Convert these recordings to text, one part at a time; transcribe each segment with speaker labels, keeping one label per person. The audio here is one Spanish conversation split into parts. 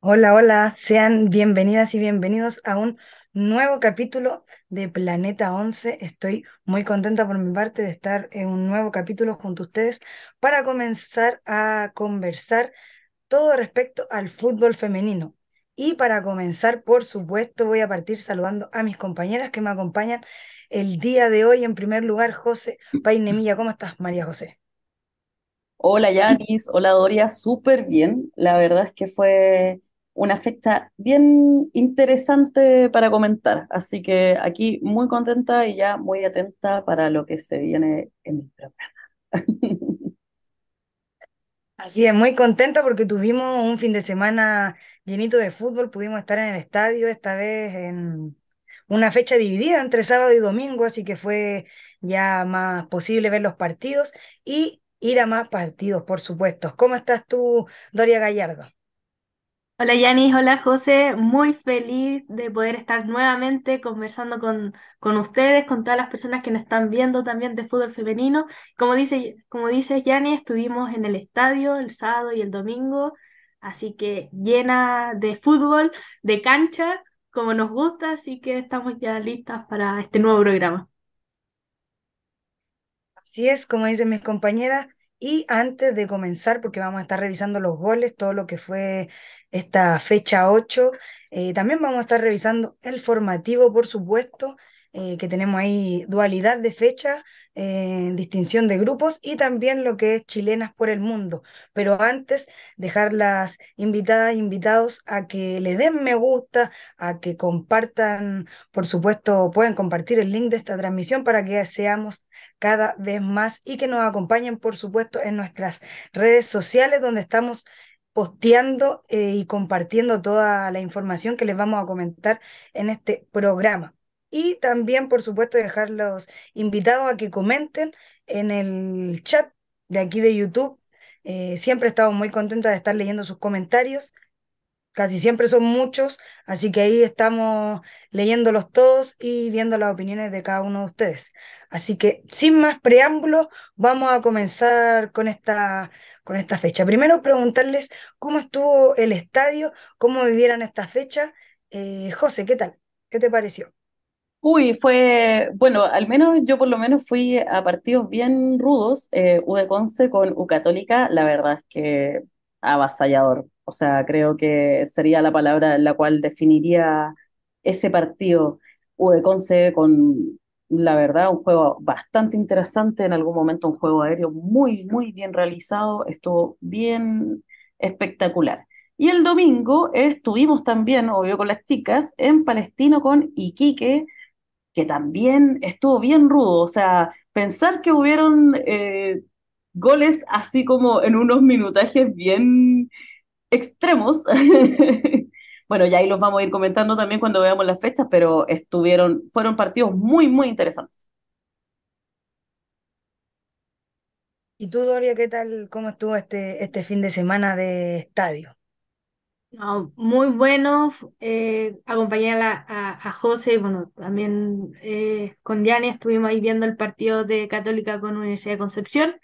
Speaker 1: Hola, hola, sean bienvenidas y bienvenidos a un nuevo capítulo de Planeta 11. Estoy muy contenta por mi parte de estar en un nuevo capítulo junto a ustedes para comenzar a conversar todo respecto al fútbol femenino. Y para comenzar, por supuesto, voy a partir saludando a mis compañeras que me acompañan el día de hoy. En primer lugar, José Painemilla, ¿cómo estás, María José?
Speaker 2: Hola Yanis, hola Doria, súper bien. La verdad es que fue una fecha bien interesante para comentar, así que aquí muy contenta y ya muy atenta para lo que se viene en el programa.
Speaker 1: Así es, muy contenta porque tuvimos un fin de semana llenito de fútbol, pudimos estar en el estadio, esta vez en una fecha dividida entre sábado y domingo, así que fue ya más posible ver los partidos y ir a más partidos, por supuesto. ¿Cómo estás tú, Doria Gallardo?
Speaker 3: Hola Yanis, hola José, muy feliz de poder estar nuevamente conversando con, con ustedes, con todas las personas que nos están viendo también de fútbol femenino. Como dice, como dice estuvimos en el estadio el sábado y el domingo, así que llena de fútbol, de cancha, como nos gusta, así que estamos ya listas para este nuevo programa.
Speaker 1: Así es, como dicen mis compañeras. Y antes de comenzar, porque vamos a estar revisando los goles, todo lo que fue esta fecha 8, eh, también vamos a estar revisando el formativo, por supuesto, eh, que tenemos ahí dualidad de fecha, eh, distinción de grupos y también lo que es chilenas por el mundo. Pero antes, dejar las invitadas, invitados a que le den me gusta, a que compartan, por supuesto, pueden compartir el link de esta transmisión para que seamos cada vez más y que nos acompañen, por supuesto, en nuestras redes sociales donde estamos posteando eh, y compartiendo toda la información que les vamos a comentar en este programa. Y también, por supuesto, dejar los invitados a que comenten en el chat de aquí de YouTube. Eh, siempre estamos muy contentas de estar leyendo sus comentarios. Casi siempre son muchos, así que ahí estamos leyéndolos todos y viendo las opiniones de cada uno de ustedes. Así que sin más preámbulos, vamos a comenzar con esta, con esta fecha. Primero preguntarles cómo estuvo el estadio, cómo vivieron esta fecha. Eh, José, ¿qué tal? ¿Qué te pareció?
Speaker 2: Uy, fue, bueno, al menos yo por lo menos fui a partidos bien rudos, eh, U de Conce con U Católica, la verdad es que avasallador. O sea, creo que sería la palabra en la cual definiría ese partido. U de Conce con, la verdad, un juego bastante interesante, en algún momento un juego aéreo muy, muy bien realizado, estuvo bien espectacular. Y el domingo estuvimos también, obvio, con las chicas, en Palestino con Iquique que también estuvo bien rudo. O sea, pensar que hubieron eh, goles así como en unos minutajes bien extremos. Bueno, ya ahí los vamos a ir comentando también cuando veamos las fechas, pero estuvieron, fueron partidos muy, muy interesantes.
Speaker 1: ¿Y tú, Doria, qué tal? ¿Cómo estuvo este, este fin de semana de estadio?
Speaker 3: No, muy bueno, eh, acompañé a, a, a José, bueno, también eh, con Diane estuvimos ahí viendo el partido de Católica con Universidad de Concepción,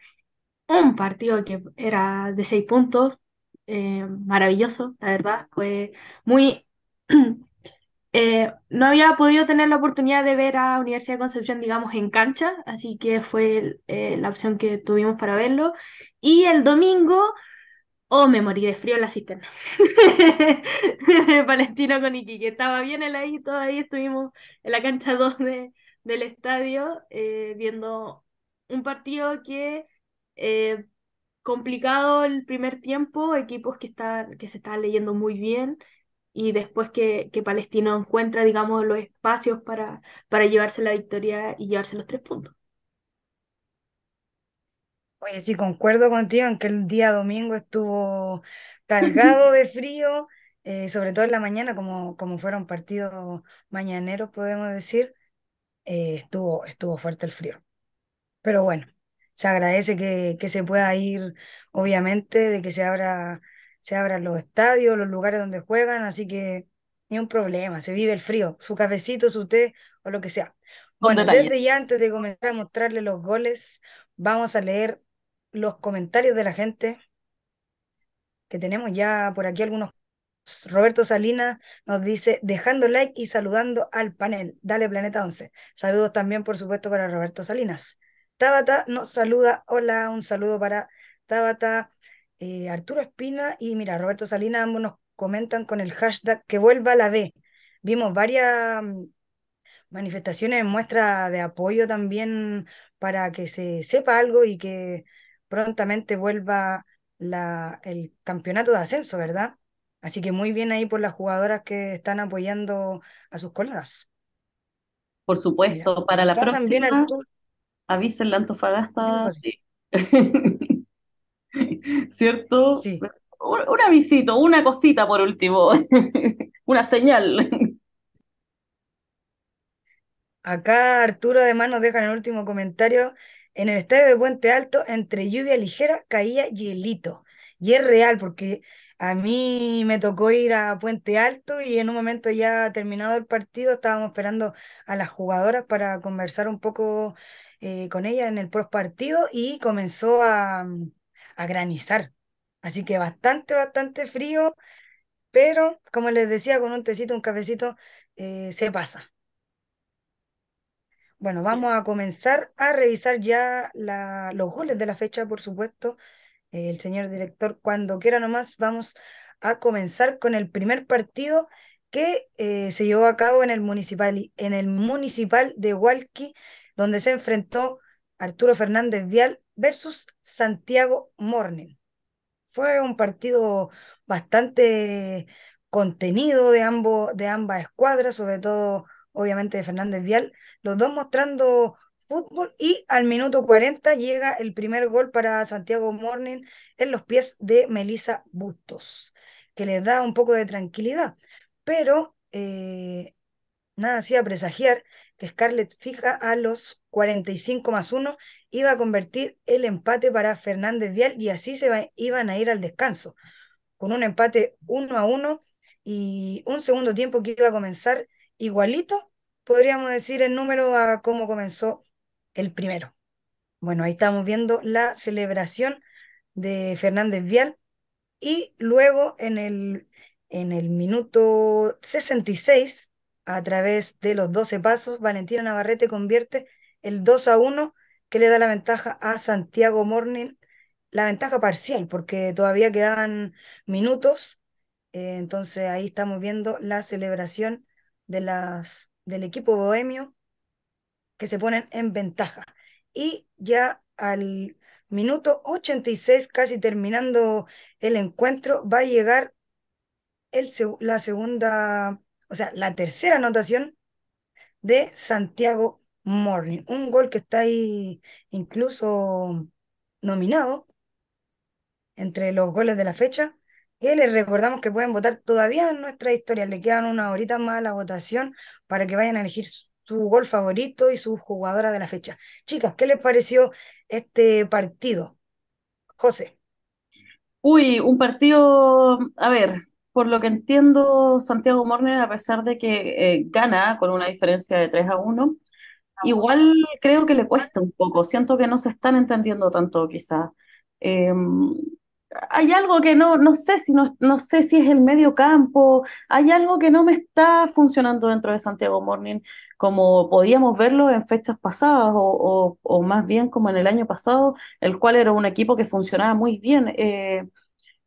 Speaker 3: un partido que era de seis puntos, eh, maravilloso, la verdad, fue muy... eh, no había podido tener la oportunidad de ver a Universidad de Concepción, digamos, en cancha, así que fue la opción que tuvimos para verlo. Y el domingo... Oh, me morí de frío en la cisterna. Palestino con Iquique. Estaba bien heladito, ahí estuvimos en la cancha 2 de, del estadio eh, viendo un partido que eh, complicado el primer tiempo, equipos que, están, que se estaban leyendo muy bien y después que, que Palestino encuentra, digamos, los espacios para, para llevarse la victoria y llevarse los tres puntos.
Speaker 1: Oye, sí, concuerdo contigo en que el día domingo estuvo cargado de frío, eh, sobre todo en la mañana, como, como fueron partidos mañaneros, podemos decir, eh, estuvo, estuvo fuerte el frío. Pero bueno, se agradece que, que se pueda ir, obviamente, de que se abra, se abran los estadios, los lugares donde juegan, así que ni un problema, se vive el frío, su cafecito, su té o lo que sea. Bueno, desde ya antes de comenzar a mostrarle los goles, vamos a leer los comentarios de la gente que tenemos ya por aquí algunos. Roberto Salinas nos dice, dejando like y saludando al panel. Dale Planeta 11. Saludos también, por supuesto, para Roberto Salinas. Tabata nos saluda. Hola, un saludo para Tabata. Eh, Arturo Espina y mira, Roberto Salinas, ambos nos comentan con el hashtag que vuelva la B. Vimos varias mm, manifestaciones muestra de apoyo también para que se sepa algo y que prontamente vuelva la, el campeonato de ascenso, ¿verdad? Así que muy bien ahí por las jugadoras que están apoyando a sus colegas.
Speaker 2: Por supuesto, para la próxima, avisen la Antofagasta, sí. ¿Cierto?
Speaker 1: Sí.
Speaker 2: Un, avisito, una cosita por último, una señal.
Speaker 1: Acá Arturo además nos deja en el último comentario, en el estadio de Puente Alto, entre lluvia ligera, caía hielito. Y es real, porque a mí me tocó ir a Puente Alto y en un momento ya terminado el partido estábamos esperando a las jugadoras para conversar un poco eh, con ellas en el post partido y comenzó a, granizar. Así que bastante, bastante frío, pero como les decía, con un tecito, un cafecito, eh, se pasa. Bueno, vamos a comenzar a revisar ya la, los goles de la fecha, por supuesto. el señor director, cuando quiera nomás, vamos a comenzar con el primer partido que eh, se llevó a cabo en el municipal, en el municipal de Hualqui, donde se enfrentó Arturo Fernández Vial versus Santiago Morning. Fue un partido bastante contenido de, ambos, de ambas escuadras, sobre todo obviamente de Fernández Vial, los dos mostrando fútbol y al minuto 40 llega el primer gol para Santiago Morning en los pies de Melissa Bustos, que les da un poco de tranquilidad, pero eh, nada hacía presagiar que Scarlett fija a los 45 más 1 iba a convertir el empate para Fernández Vial y así se iban a ir al descanso, con un empate 1 a 1 y un segundo tiempo que iba a comenzar igualito, podríamos decir el número a cómo comenzó el primero. Bueno, ahí estamos viendo la celebración de Fernández Vial y luego en el, en el minuto 66, a través de los 12 pasos, Valentina Navarrete convierte el 2 a 1 que le da la ventaja a Santiago Morning, la ventaja parcial, porque todavía quedaban minutos. Eh, entonces ahí estamos viendo la celebración de las, del equipo bohemio que se ponen en ventaja. Y ya al minuto 86, casi terminando el encuentro, va a llegar el, la segunda, o sea, la tercera anotación de Santiago Morning. Un gol que está ahí incluso nominado entre los goles de la fecha. Y les recordamos que pueden votar todavía en nuestra historia. Le quedan una horita más a la votación para que vayan a elegir su gol favorito y su jugadora de la fecha. Chicas, ¿qué les pareció este partido? José.
Speaker 2: Uy, un partido, a ver, por lo que entiendo, Santiago Morner, a pesar de que eh, gana con una diferencia de 3 a 1, igual creo que le cuesta un poco. Siento que no se están entendiendo tanto, quizás. Em, hay algo que no, no sé si no, no sé si es el medio campo, hay algo que no me está funcionando dentro de Santiago Morning, como podíamos verlo en fechas pasadas, o, o, más bien como en el año pasado, el cual era un equipo que funcionaba muy bien, eh,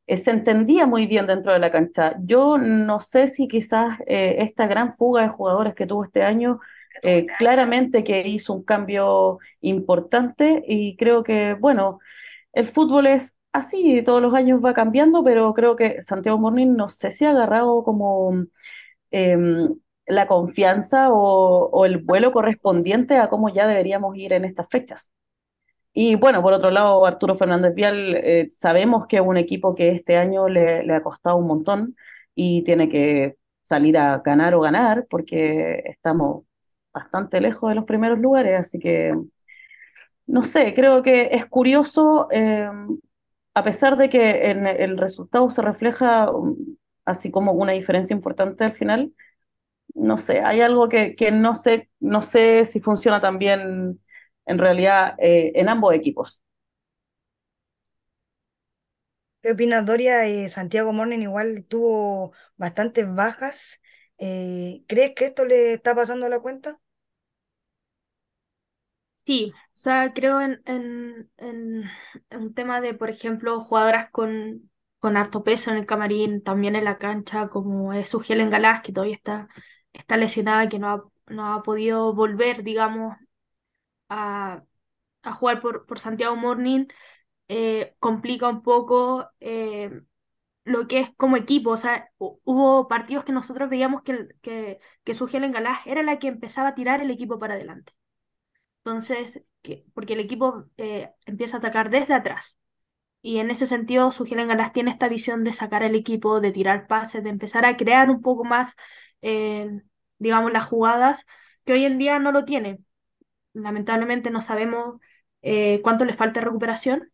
Speaker 2: eh, se entendía muy bien dentro de la cancha. Yo no sé si quizás eh, esta gran fuga de jugadores que tuvo este año, claramente que hizo un cambio importante y creo que, bueno, el fútbol es así, todos los años va cambiando, pero creo que Santiago Morning no sé si ha agarrado como em, la confianza o, el vuelo correspondiente a cómo ya deberíamos ir en estas fechas. Y bueno, por otro lado, Arturo Fernández Vial, eh, sabemos que es un equipo que este año le, ha costado un montón y tiene que salir a ganar o ganar porque estamos bastante lejos de los primeros lugares, así que no sé, creo que es curioso, eh, a pesar de que en el resultado se refleja um, así como una diferencia importante al final, no sé, hay algo que, que no sé, no sé si funciona también en realidad eh, en ambos equipos.
Speaker 1: ¿Qué opinas, Doria? Eh, Santiago Morning igual tuvo bastantes bajas. Eh, ¿crees que esto le está pasando a la cuenta?
Speaker 3: Sí, o sea, creo en, en, en- en un tema de, por ejemplo, jugadoras con, con harto peso en el camarín, también en la cancha, como es Helen Galás, que todavía está, está lesionada, que no ha, no ha podido volver, digamos, a, a jugar por, por Santiago Morning, eh, complica un poco eh, lo que es como equipo. O sea, hu- hubo partidos que nosotros veíamos que, que, que Helen Galás era la que empezaba a tirar el equipo para adelante. Entonces, que, porque el equipo eh, empieza a atacar desde atrás. Y en ese sentido, Sugelen Galás tiene esta visión de sacar el equipo, de tirar pases, de empezar a crear un poco más, eh, digamos, las jugadas, que hoy en día no lo tiene. Lamentablemente no sabemos eh, cuánto le falta recuperación.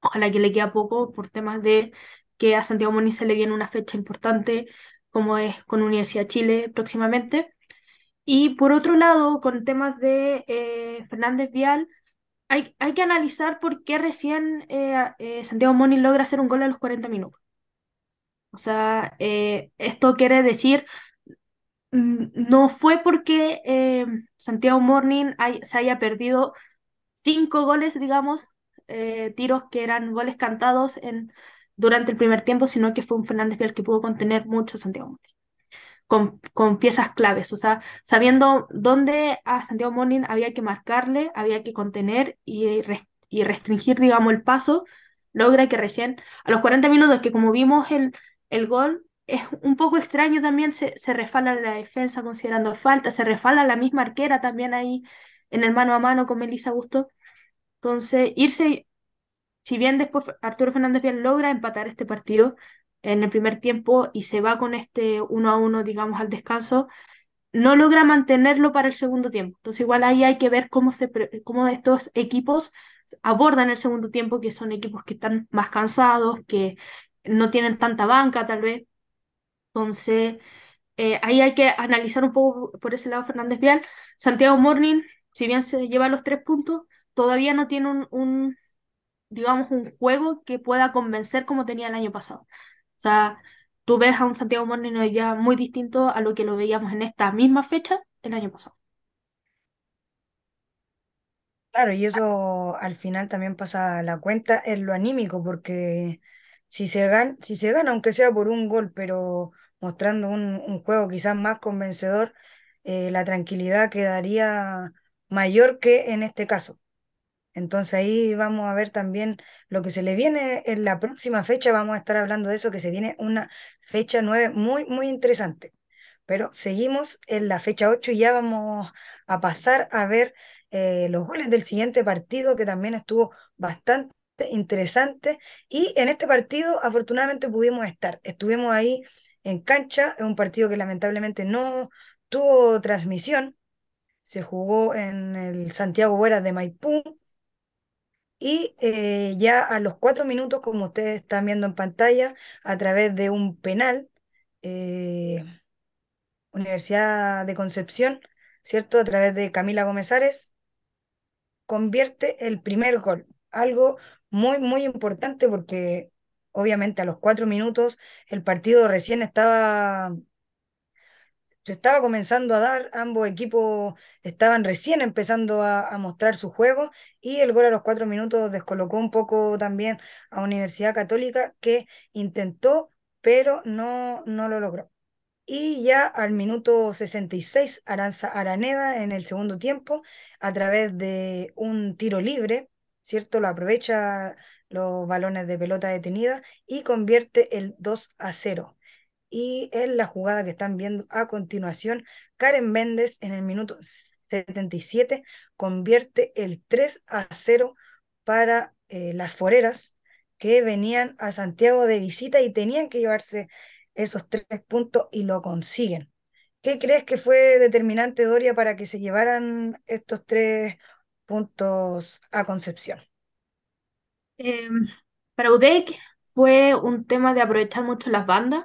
Speaker 3: Ojalá que le quede poco por temas de que a Santiago Moniz se le viene una fecha importante, como es con Universidad de Chile próximamente. Y por otro lado, con temas de eh, Fernández Vial, hay, hay que analizar por qué recién eh, eh, Santiago Moni logra hacer un gol a los 40 minutos. O sea, esto quiere decir, no fue porque Santiago Morning se haya perdido cinco goles, digamos, tiros que eran goles cantados en, durante el primer tiempo, sino que fue un Fernández Vial que pudo contener mucho Santiago Morning con, con piezas claves, o sea, sabiendo dónde a Santiago Morning había que marcarle, había que contener y, y restringir, digamos, el paso, logra que recién a los 40 minutos, que como vimos el, el gol, es un poco extraño también, se, se refala la defensa considerando falta, se refala la misma arquera también ahí en el mano a mano con Melissa Busto. Entonces, irse si bien después Arturo Fernández Vial logra empatar este partido en el primer tiempo y se va con este uno a uno, digamos, al descanso, no logra mantenerlo para el segundo tiempo. Entonces, igual ahí hay que ver cómo, se, cómo estos equipos abordan el segundo tiempo, que son equipos que están más cansados, que no tienen tanta banca, tal vez. Entonces, eh, ahí hay que analizar un poco por ese lado Fernández Vial. Santiago Morning, si bien se lleva los tres puntos, todavía no tiene un, un digamos, un juego que pueda convencer como tenía el año pasado. Sea, tú ves a un Santiago Morning hoy día muy distinto a lo que lo veíamos en esta misma fecha el año pasado.
Speaker 1: Claro, y eso al final también pasa la cuenta en lo anímico, porque si se gana, si se gana, aunque sea por un gol, pero mostrando un, un juego quizás más convencedor, eh, la tranquilidad quedaría mayor que en este caso. Entonces ahí vamos a ver también lo que se le viene en la próxima fecha, vamos a estar hablando de eso, que se viene una fecha nueve muy, muy interesante. Pero seguimos en la fecha 8 y ya vamos a pasar a ver eh, los goles del siguiente partido, que también estuvo bastante interesante. Y en este partido, afortunadamente, pudimos estar. Estuvimos ahí en cancha, en un partido que lamentablemente no tuvo transmisión. Se jugó en el Santiago Bueras de Maipú. Y eh, ya a los cuatro minutos, como ustedes están viendo en pantalla, a través de un penal, eh, Universidad de Concepción, ¿cierto? A través de Camila Gómez Ares, convierte el primer gol. Algo muy, muy importante porque obviamente a los cuatro minutos el partido recién estaba, se estaba comenzando a dar, ambos equipos estaban recién empezando a, mostrar su juego y el gol a los cuatro minutos descolocó un poco también a Universidad Católica que intentó, pero no, no lo logró. Y ya al minuto 66, Aranza Araneda en el segundo tiempo, a través de un tiro libre, ¿cierto? Lo aprovecha los balones de pelota detenida y convierte el 2 a 0. Y en la jugada que están viendo a continuación, Karen Méndez en el minuto 77 convierte el 3 a 0 para eh, las foreras que venían a Santiago de visita y tenían que llevarse esos tres puntos y lo consiguen. ¿Qué crees que fue determinante, Doria, para que se llevaran estos tres puntos a Concepción.
Speaker 3: Em, para UDEC fue un tema de aprovechar mucho las bandas.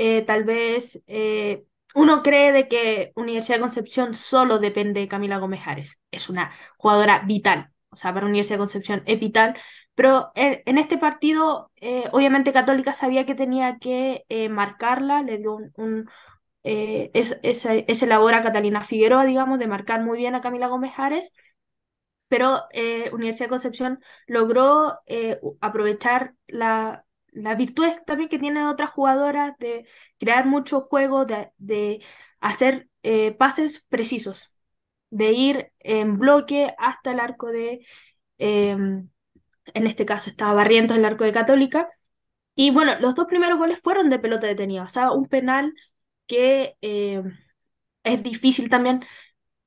Speaker 3: Eh, tal vez eh, uno cree de que Universidad de Concepción solo depende de Camila Gómez Ares. Es una jugadora vital. O sea, para Universidad de Concepción es vital. Pero eh, en este partido, obviamente Católica sabía que tenía que marcarla, le dio un, ese, labor a Catalina Figueroa, digamos, de marcar muy bien a Camila Gómez Ares pero Universidad de Concepción logró aprovechar la, las virtudes también que tienen otras jugadoras de crear mucho juego, de, hacer eh, pases precisos, de ir en bloque hasta el arco de, em, en este caso estaba Barrientos, el arco de Católica. Y bueno, los dos primeros goles fueron de pelota detenida, o sea, un penal que es difícil también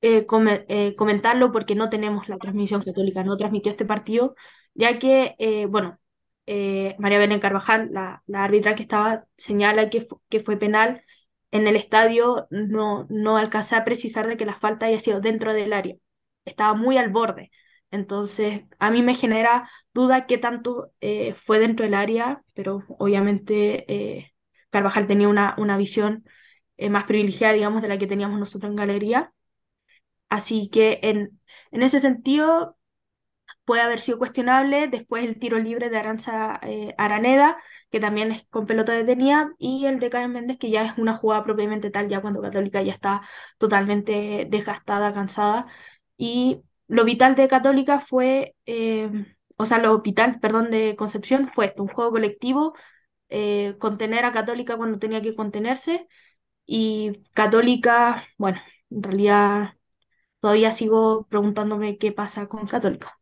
Speaker 3: eh, eh, comentarlo porque no tenemos la transmisión católica, no transmitió este partido, ya que, eh, María Belén Carvajal, la, la, árbitra que estaba, señala que, que fue penal en el estadio, no, no alcancé a precisar de que la falta haya sido dentro del área, estaba muy al borde. Entonces, a mí me genera duda qué tanto fue dentro del área, pero obviamente Carvajal tenía una, una visión más privilegiada, digamos, de la que teníamos nosotros en galería. Así que en, en ese sentido puede haber sido cuestionable. Después el tiro libre de Aranza eh, Araneda, que también es con pelota detenida, y el de Karen Méndez, que ya es una jugada propiamente tal, ya cuando Católica ya está totalmente desgastada, cansada. Y lo vital de Católica fue, eh, o sea, lo vital, perdón, de Concepción fue esto, un juego colectivo, eh, contener a Católica cuando tenía que contenerse, y Católica, bueno, en realidad todavía sigo preguntándome qué pasa con Católica.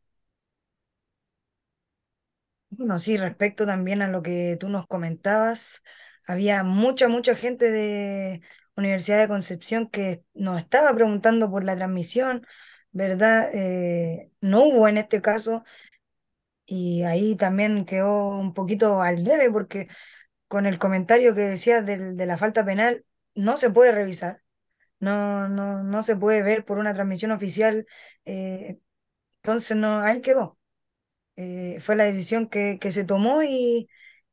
Speaker 1: Bueno, sí, respecto también a lo que tú nos comentabas, había mucha, mucha gente de Universidad de Concepción que nos estaba preguntando por la transmisión, ¿verdad? Eh, no hubo en este caso y ahí también quedó un poquito al debe porque con el comentario que decías de la falta penal no se puede revisar no, no, no se puede ver por una transmisión oficial. Eh, entonces, no, ahí quedó. Eh, fue la decisión que, que se tomó y,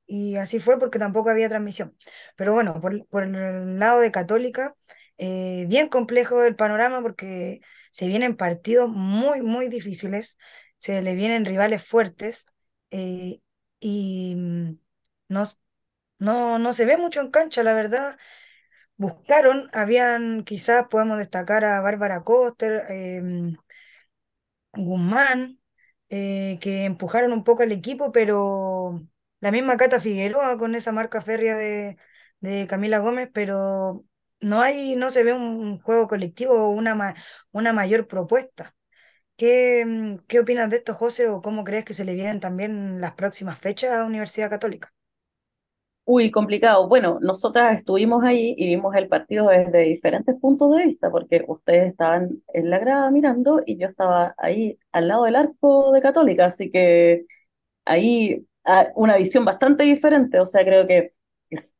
Speaker 1: y, así fue porque tampoco había transmisión. Pero bueno, por, por el lado de Católica, eh, bien complejo el panorama porque se vienen partidos muy, muy difíciles, se le vienen rivales fuertes y mm, no, no, no se ve mucho en cancha, la verdad buscaron, habían, quizás podemos destacar a Bárbara Coster, em, Guzmán, eh, que empujaron un poco al equipo, pero la misma Cata Figueroa con esa marca férrea de, de Camila Gómez, pero no hay, no se ve un juego colectivo o una, una mayor propuesta. ¿Qué, em, ¿Qué opinas de esto, José, o cómo crees que se le vienen también las próximas fechas a Universidad Católica?
Speaker 2: Uy, complicado. Bueno, nosotras estuvimos ahí y vimos el partido desde diferentes puntos de vista, porque ustedes estaban en la grada mirando y yo estaba ahí al lado del arco de Católica, así que ahí ah, una visión bastante diferente. O sea, creo que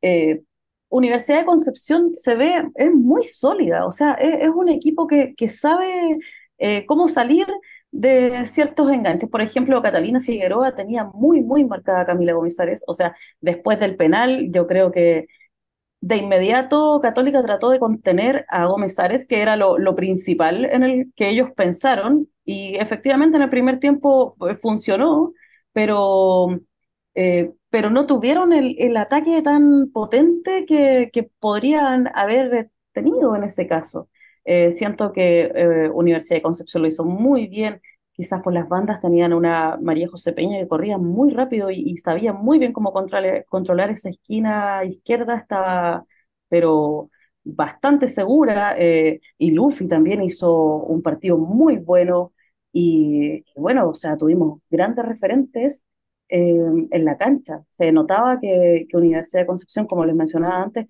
Speaker 2: eh, Universidad de Concepción se ve, es muy sólida, o sea, es, un equipo que, que sabe eh, cómo salir de ciertos enganches. Por ejemplo, Catalina Figueroa tenía muy, muy marcada a Camila Gomizares. O sea, después del penal, yo creo que de inmediato Católica trató de contener a Gómez que era lo, principal en el que ellos pensaron, y efectivamente en el primer tiempo funcionó, pero, eh, pero no tuvieron el, ataque tan potente que, que podrían haber tenido en ese caso. Eh, siento que eh, Universidad de Concepción lo hizo muy bien, quizás por las bandas tenían una María José Peña que corría muy rápido y, sabía muy bien cómo controlar, esa esquina izquierda, estaba, pero bastante segura, eh, y Luffy también hizo un partido muy bueno, y, bueno, o sea, tuvimos grandes referentes en la cancha. Se notaba que, que Universidad de Concepción, como les mencionaba antes,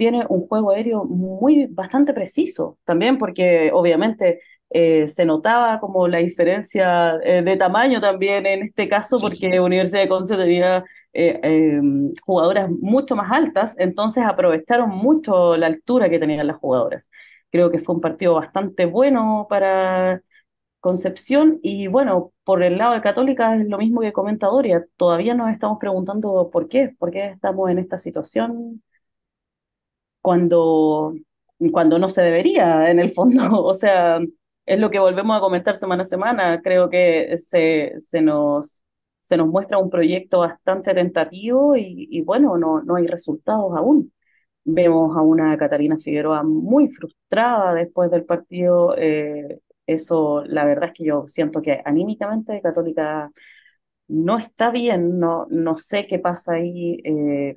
Speaker 2: tiene un juego aéreo muy bastante preciso también porque obviamente eh, se notaba como la diferencia eh, de tamaño también en este caso porque Universidad de Conce tenía eh, em, jugadoras mucho más altas, entonces aprovecharon mucho la altura que tenían las jugadoras. Creo que fue un partido bastante bueno para, Concepción y bueno, por el lado de Católica es lo mismo que comenta Doria, todavía nos estamos preguntando por qué, por qué estamos en esta situación cuando, cuando no se debería, en el fondo. O sea, es lo que volvemos a comentar semana a semana. Creo que se, se nos, se nos muestra un proyecto bastante tentativo y, bueno, no, no hay resultados aún. Vemos a una Catalina Figueroa muy frustrada después del partido. eh, eso, la verdad es que yo siento que anímicamente Católica no está bien, no, no sé qué pasa ahí. eh,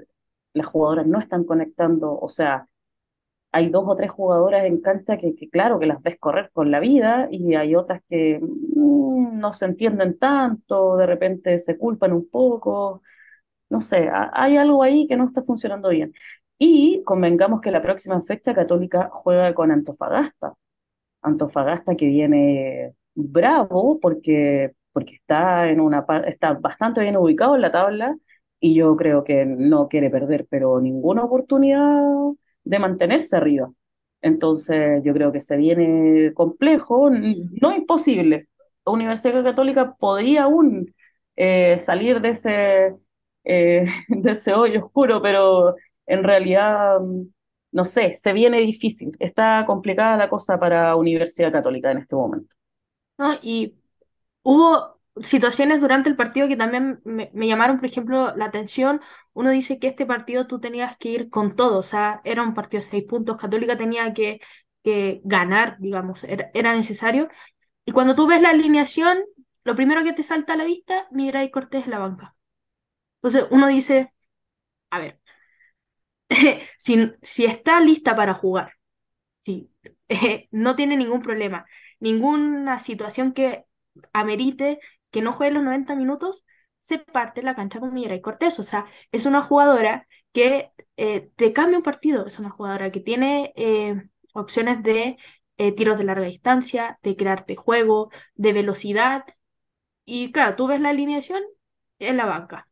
Speaker 2: las jugadoras no están conectando, o sea, hay dos o tres jugadoras en cancha que, claro, que las ves correr con la vida y hay otras que mm, no se entienden tanto, de repente se culpan un poco, no sé, ha- hay algo ahí que no está funcionando bien. Y convengamos que la próxima fecha Católica juega con Antofagasta. Antofagasta que viene bravo porque, porque está en una está bastante bien ubicado en la tabla y yo creo que no quiere perder, pero ninguna oportunidad de mantenerse arriba. Entonces yo creo que se viene complejo, no imposible. La Universidad Católica podría aún eh, salir de ese, eh, de ese hoyo oscuro, pero en realidad mm, no sé, se viene difícil. Está complicada la cosa para Universidad Católica en este momento.
Speaker 3: ¿no? Y hubo situaciones durante el partido que también me, llamaron, por ejemplo, la atención. Uno dice que este partido tú tenías que ir con todo, o sea, era un partido de seis puntos, Católica tenía que, que ganar, digamos, era, era necesario. Y cuando tú ves la alineación, lo primero que te salta a la vista, Mira y Cortés en la banca. Entonces uno dice, a ver, si, si está lista para jugar, si no tiene ningún problema, ninguna situación que amerite que no juegue los 90 minutos, se parte la cancha con Mirai Cortés. O sea, es una jugadora que eh, te cambia un partido, es una jugadora que tiene eh, opciones de eh, tiros de larga distancia, de crearte juego, de velocidad. Y claro, tú ves la alineación en la banca.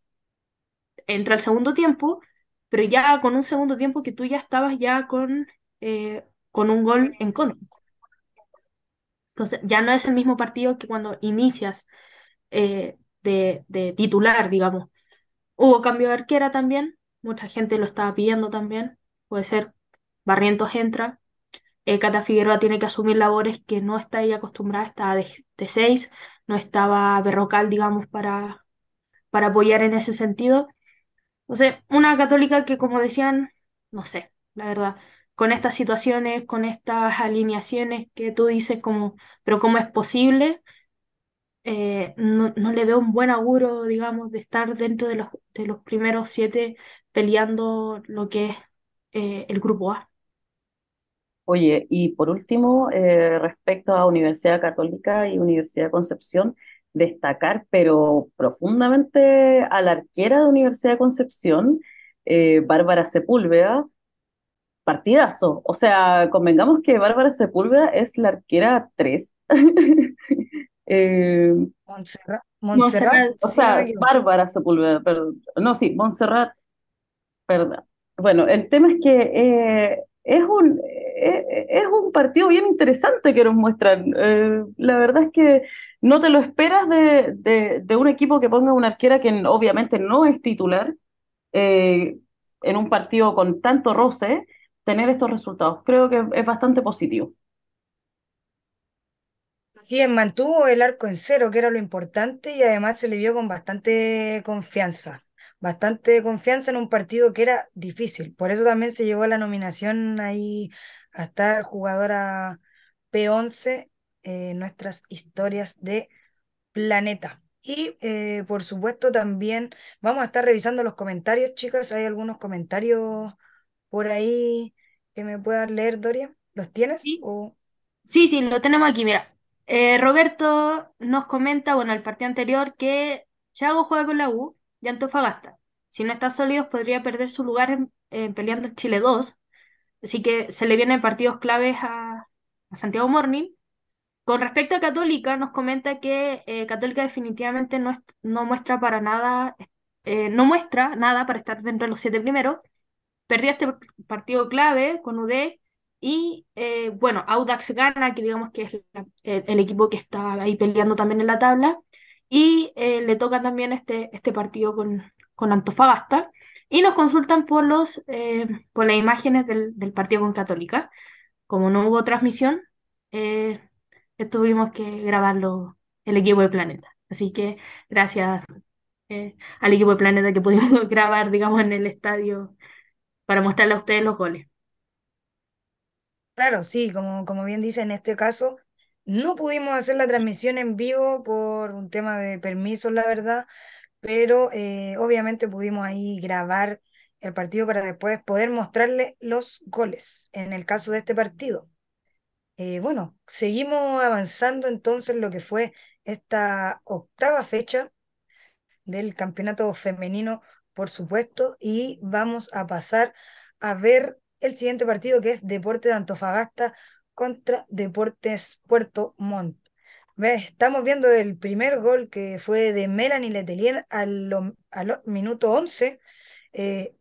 Speaker 3: Entra el segundo tiempo, pero ya con un segundo tiempo que tú ya estabas ya con, con un gol en contra. Entonces, ya no es el mismo partido que cuando inicias eh, de, de titular, digamos. Hubo cambio de arquera también, mucha gente lo estaba pidiendo también. Puede ser Barrientos entra, eh, Cata Figueroa tiene que asumir labores que no está ahí acostumbrada, estaba de, de seis, no estaba Berrocal, digamos, para, para apoyar en ese sentido. O sea, una católica que, como decían, no sé, la verdad, con estas situaciones, con estas alineaciones que tú dices, como, pero ¿cómo es posible? Eh, no, no le veo un buen auguro, digamos, de estar dentro de los, de los primeros siete peleando lo que es eh, el grupo A.
Speaker 2: Oye, y por último, eh, respecto a Universidad Católica y Universidad Concepción, destacar, pero profundamente a la arquera de Universidad de Concepción, Bárbara Sepúlveda, partidazo. O sea, convengamos que Bárbara Sepúlveda es la arquera 3. Eh,
Speaker 1: Montserrat, Montserrat,
Speaker 3: Montserrat,
Speaker 2: o sea. Bárbara Sepúlveda, perdón. No, sí, Montserrat, perdón. Bueno, el tema es que eh, es un, eh, es un partido bien interesante que nos muestran. Eh, la verdad es que no te lo esperas de, de, de un equipo que ponga una arquera que obviamente no es titular eh, en un partido con tanto roce, tener estos resultados. Creo que es bastante positivo.
Speaker 1: Así es, mantuvo el arco en cero, que era lo importante, y además se le vio con bastante confianza, bastante confianza en un partido que era difícil. Por eso también se llevó la nominación ahí a estar jugadora P11 en nuestras historias de Planeta. Y eh, por supuesto también vamos a estar revisando los comentarios, chicos. ¿Hay algunos comentarios por ahí que me puedas leer, Doria? ¿Los tienes?
Speaker 3: Sí,
Speaker 1: O...
Speaker 3: sí, sí, lo tenemos aquí, mira. Eh, Roberto nos comenta, bueno, el partido anterior, que Thiago juega con la U y Antofagasta. Si no está sólidos, podría perder su lugar en, peleando en Chile 2. Así que se le vienen partidos claves a, Santiago Morning. Con respecto a Católica, nos comenta que eh, Católica definitivamente no, no muestra para nada, eh, no muestra nada para estar dentro de los siete primeros. Perdió este partido clave con UD Y eh, bueno, Audax gana, que digamos que es el, equipo que está ahí peleando también en la tabla. Y eh, le toca también este, este partido con, con Antofagasta. Y nos consultan por, los, eh, por las imágenes del, del, partido con Católica. Como no hubo transmisión, tuvimos que grabarlo el equipo de Planeta. Así que gracias al equipo de Planeta que pudimos grabar, digamos, en el estadio para mostrarle a ustedes los goles.
Speaker 1: Claro, sí, como, como bien dice, en este caso no pudimos hacer la transmisión en vivo por un tema de permisos, la verdad, pero eh, obviamente pudimos ahí grabar el partido para después poder mostrarle los goles en el caso de este partido. Eh, bueno, seguimos avanzando entonces lo que fue esta octava fecha del campeonato femenino, por supuesto, y vamos a pasar a ver el siguiente partido que es Deporte de Antofagasta contra Deportes Puerto Montt. Estamos viendo el primer gol que fue de Melanie Letelier al, al minuto 11. Eh,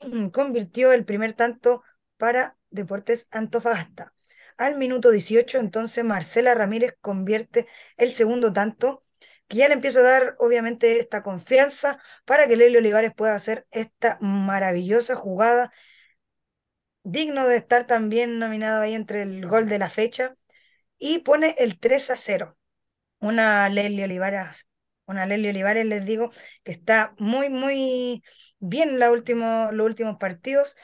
Speaker 1: convirtió el primer tanto para Deportes Antofagasta. Al minuto 18, entonces Marcela Ramírez convierte el segundo tanto, que ya le empieza a dar obviamente esta confianza para que Lely Olivares pueda hacer esta maravillosa jugada digno de estar también nominado ahí entre el gol de la fecha, y pone el 3 a 0. Una Lely Olivares, una Lely Olivares, les digo, que está muy, muy bien la último, los últimos partidos.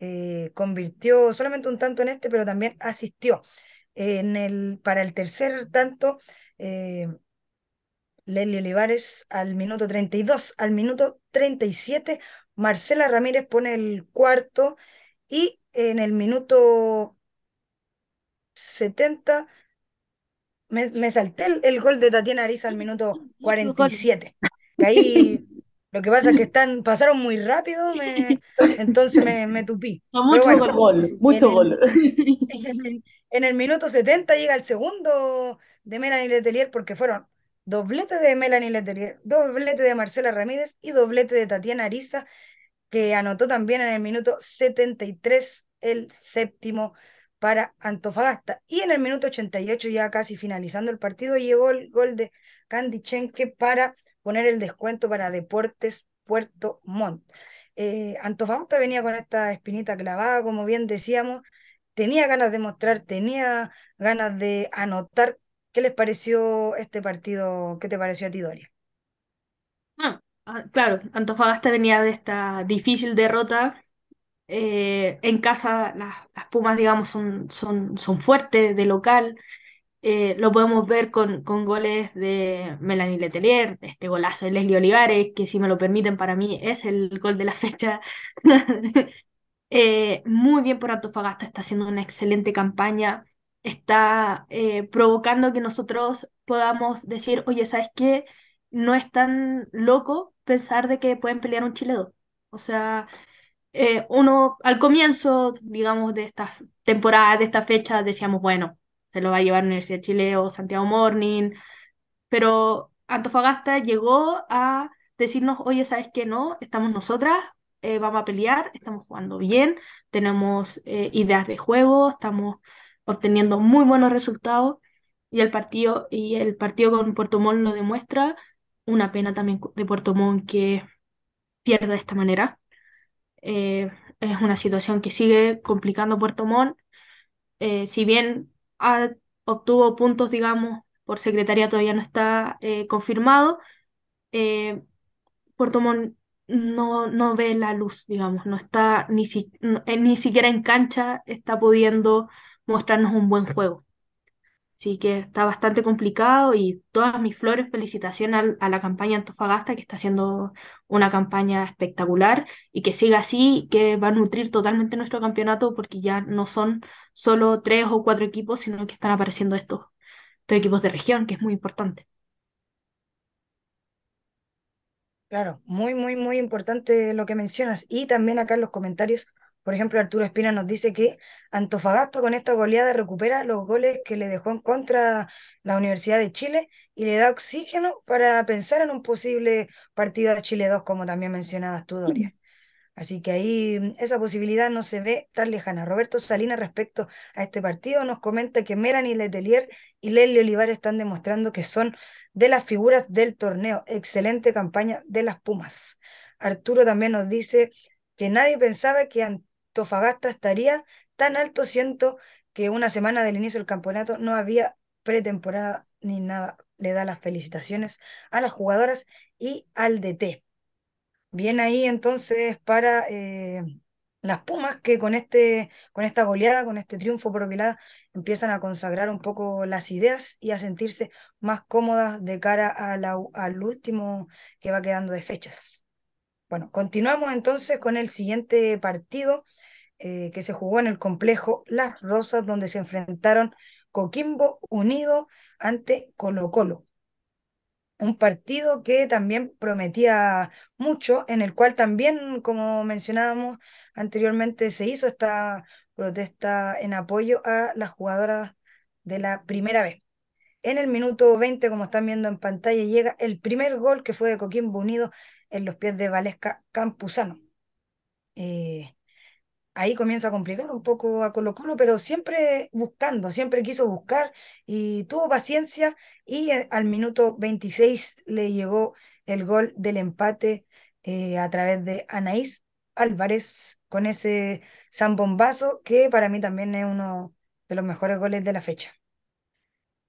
Speaker 1: Eh, convirtió solamente un tanto en este, pero también asistió. En el, para el tercer tanto, eh, Lely Olivares al minuto 32, al minuto 37, Marcela Ramírez pone el cuarto y en el minuto 70 me, me salté el, gol de Tatiana Ariza al minuto 47. Que ahí lo que pasa es que están, pasaron muy rápido, me, entonces me, me tupí.
Speaker 2: mucho gol, mucho gol.
Speaker 1: En el, minuto 70 llega el segundo de Melanie Letelier porque fueron doblete de Melanie Letelier, doblete de Marcela Ramírez y doblete de Tatiana Ariza que anotó también en el minuto 73 el séptimo para Antofagasta. Y en el minuto 88, ya casi finalizando el partido, llegó el gol de Candy Chenque para poner el descuento para Deportes Puerto Montt. Eh, Antofagasta venía con esta espinita clavada, como bien decíamos, tenía ganas de mostrar, tenía ganas de anotar. ¿Qué les pareció este partido? ¿Qué te pareció a ti, Doria?
Speaker 3: Ah, Ah, claro, Antofagasta venía de esta difícil derrota. Eh, en casa las, Pumas, digamos, son, son, son fuertes de local. Eh, lo podemos ver con, con goles de Melanie Letelier, este golazo de Leslie Olivares, que si me lo permiten para mí es el gol de la fecha. Eh, muy bien por Antofagasta, está haciendo una excelente campaña, está provocando que nosotros podamos decir, oye, ¿sabes qué? No es tan loco pensar de que pueden pelear un Chile 2. O sea, eh, uno al comienzo, digamos, de esta temporada, de esta fecha, decíamos, bueno, se lo va a llevar Universidad de Chile o Santiago Morning, pero Antofagasta llegó a decirnos, oye, ¿sabes qué? No, estamos nosotras, eh, vamos a pelear, estamos jugando bien, tenemos eh, ideas de juego, estamos obteniendo muy buenos resultados y el partido, y el partido con Puerto Montt lo demuestra una pena también de Puerto Montt que pierda de esta manera. Eh, es una situación que sigue complicando Puerto Montt. Eh, si bien obtuvo puntos, digamos, por secretaría todavía no está eh, confirmado, Puerto Montt no, no ve la luz, digamos, no está ni, ni siquiera en cancha está pudiendo mostrarnos un buen juego. Así que está bastante complicado y todas mis flores, felicitaciones a, la campaña Antofagasta, que está haciendo una campaña espectacular y que siga así, que va a nutrir totalmente nuestro campeonato porque ya no son solo tres o cuatro equipos, sino que están apareciendo estos, estos equipos de región, que es muy importante.
Speaker 1: Claro, muy, muy, muy importante lo que mencionas. Y también acá en los comentarios por ejemplo, Arturo Espina nos dice que Antofagasta con esta goleada recupera los goles que le dejó en contra la Universidad de Chile y le da oxígeno para pensar en un posible partido de Chile 2, como también mencionabas tú, Doria. Así que ahí mm, esa posibilidad no se ve tan lejana. Roberto Salinas respecto a este partido nos comenta que Melanie Letelier y Lely Olivar están demostrando que son de las figuras del torneo. Excelente campaña de las Pumas. Arturo también nos dice que nadie pensaba que Antofagasta estaría tan alto. Siento que una semana del inicio del campeonato no había pretemporada ni nada. Le da las felicitaciones a las jugadoras y al DT. Bien ahí entonces para eh, las Pumas que con, este, con esta goleada, con este triunfo por goleada, empiezan a consagrar un poco las ideas y a sentirse más cómodas de cara al último que va quedando de fechas. Bueno, continuamos entonces con el siguiente partido eh, que se jugó en el complejo Las Rosas, donde se enfrentaron Coquimbo Unido ante Colo Colo un partido que también prometía mucho, en el cual también, como mencionábamos anteriormente, se hizo esta protesta en apoyo a las jugadoras de la primera vez. En el minuto 20, como están viendo en pantalla, llega el primer gol que fue de Coquimbo Unido en los pies de Valesca Campuzano. Eh, ahí comienza a complicar un poco a Colo Colo, pero siempre buscando, siempre quiso buscar y tuvo paciencia y eh, al minuto 26 le llegó el gol del empate eh, a través de Anaís Álvarez con ese zambombazo que para mí también es uno de los mejores goles de la fecha.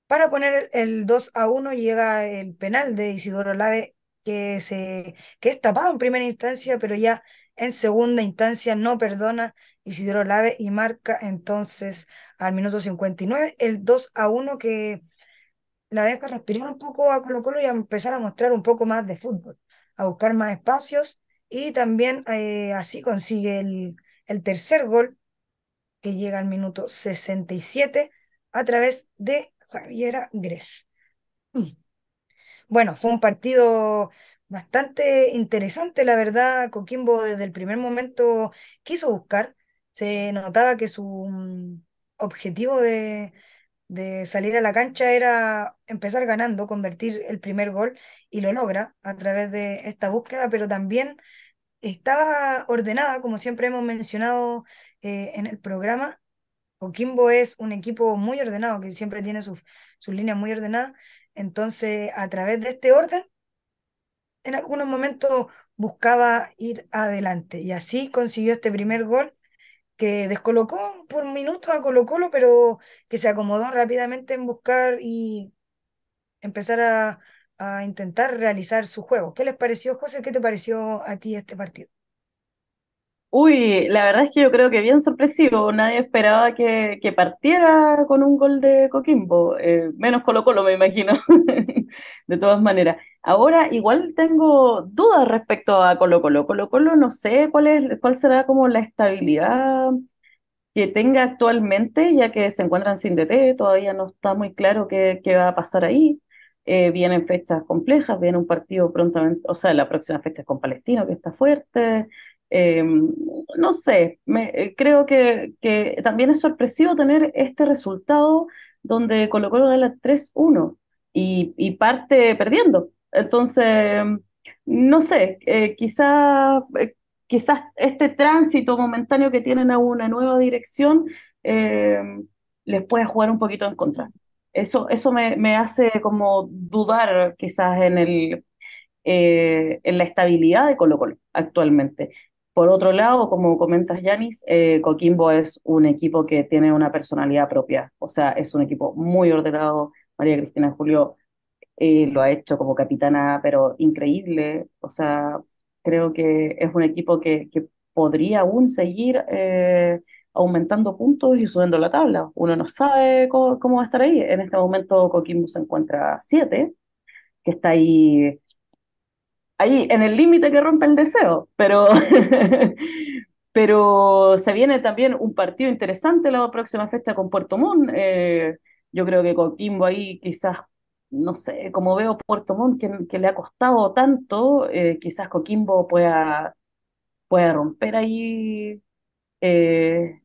Speaker 1: Para poner el 2 a 1 llega el penal de Isidoro Lave que, se, que es tapado en primera instancia, pero ya en segunda instancia no perdona Isidro Lave y marca entonces al minuto 59 el 2 a 1 que la deja respirar un poco a Colo Colo y a empezar a mostrar un poco más de fútbol, a buscar más espacios y también eh, así consigue el, el tercer gol que llega al minuto 67 a través de Javiera Gres. Mm. Bueno, fue un partido Bastante interesante, la verdad. Coquimbo desde el primer momento quiso buscar. Se notaba que su mm, objetivo de, de salir a la cancha era empezar ganando, convertir el primer gol y lo logra a través de esta búsqueda, pero también estaba ordenada, como siempre hemos mencionado eh, en el programa. Coquimbo es un equipo muy ordenado, que siempre tiene sus, sus líneas muy ordenadas. Entonces, a través de este orden, en algunos momentos buscaba ir adelante y así consiguió este primer gol que descolocó por minutos a Colo Colo, pero que se acomodó rápidamente en buscar y empezar a, a intentar realizar su juego. ¿Qué les pareció, José? ¿Qué te pareció a ti este partido?
Speaker 2: Uy, la verdad es que yo creo que bien sorpresivo. Nadie esperaba que, que partiera con un gol de Coquimbo, eh, menos Colo Colo, me imagino, de todas maneras. Ahora igual tengo dudas respecto a Colo Colo. Colo Colo no sé cuál es, cuál será como la estabilidad que tenga actualmente, ya que se encuentran sin DT, todavía no está muy claro qué, qué va a pasar ahí. Eh, vienen fechas complejas, viene un partido prontamente, o sea, la próxima fecha es con Palestino, que está fuerte. Em, no sé, eh, creo que, también es sorpresivo tener este resultado donde Colo Colo gana 3-1 y, parte perdiendo. Entonces, no sé, eh, quizás eh, quizás este tránsito momentáneo que tienen a una nueva dirección em, les pueda jugar un poquito en contra. Eso, eso me, hace como dudar quizás en el, en la estabilidad de Colo Colo actualmente. Por otro lado, como comentas, Yanis, eh, Coquimbo es un equipo que tiene una personalidad propia, o sea, es un equipo muy ordenado. María Cristina Julio eh, lo ha hecho como capitana, pero increíble, o sea, creo que es un equipo que, que podría aún seguir eh, aumentando puntos y subiendo la tabla. Uno no sabe cómo, cómo, va a estar ahí. En este momento Coquimbo se encuentra a 7, que está ahí ahí en el límite que rompe el deseo, pero, pero se viene también un partido interesante la próxima fecha con Puerto Montt. Eh, yo creo que Coquimbo ahí quizás, no sé, como veo Puerto Montt que, le ha costado tanto, eh, quizás Coquimbo pueda, pueda romper ahí, eh,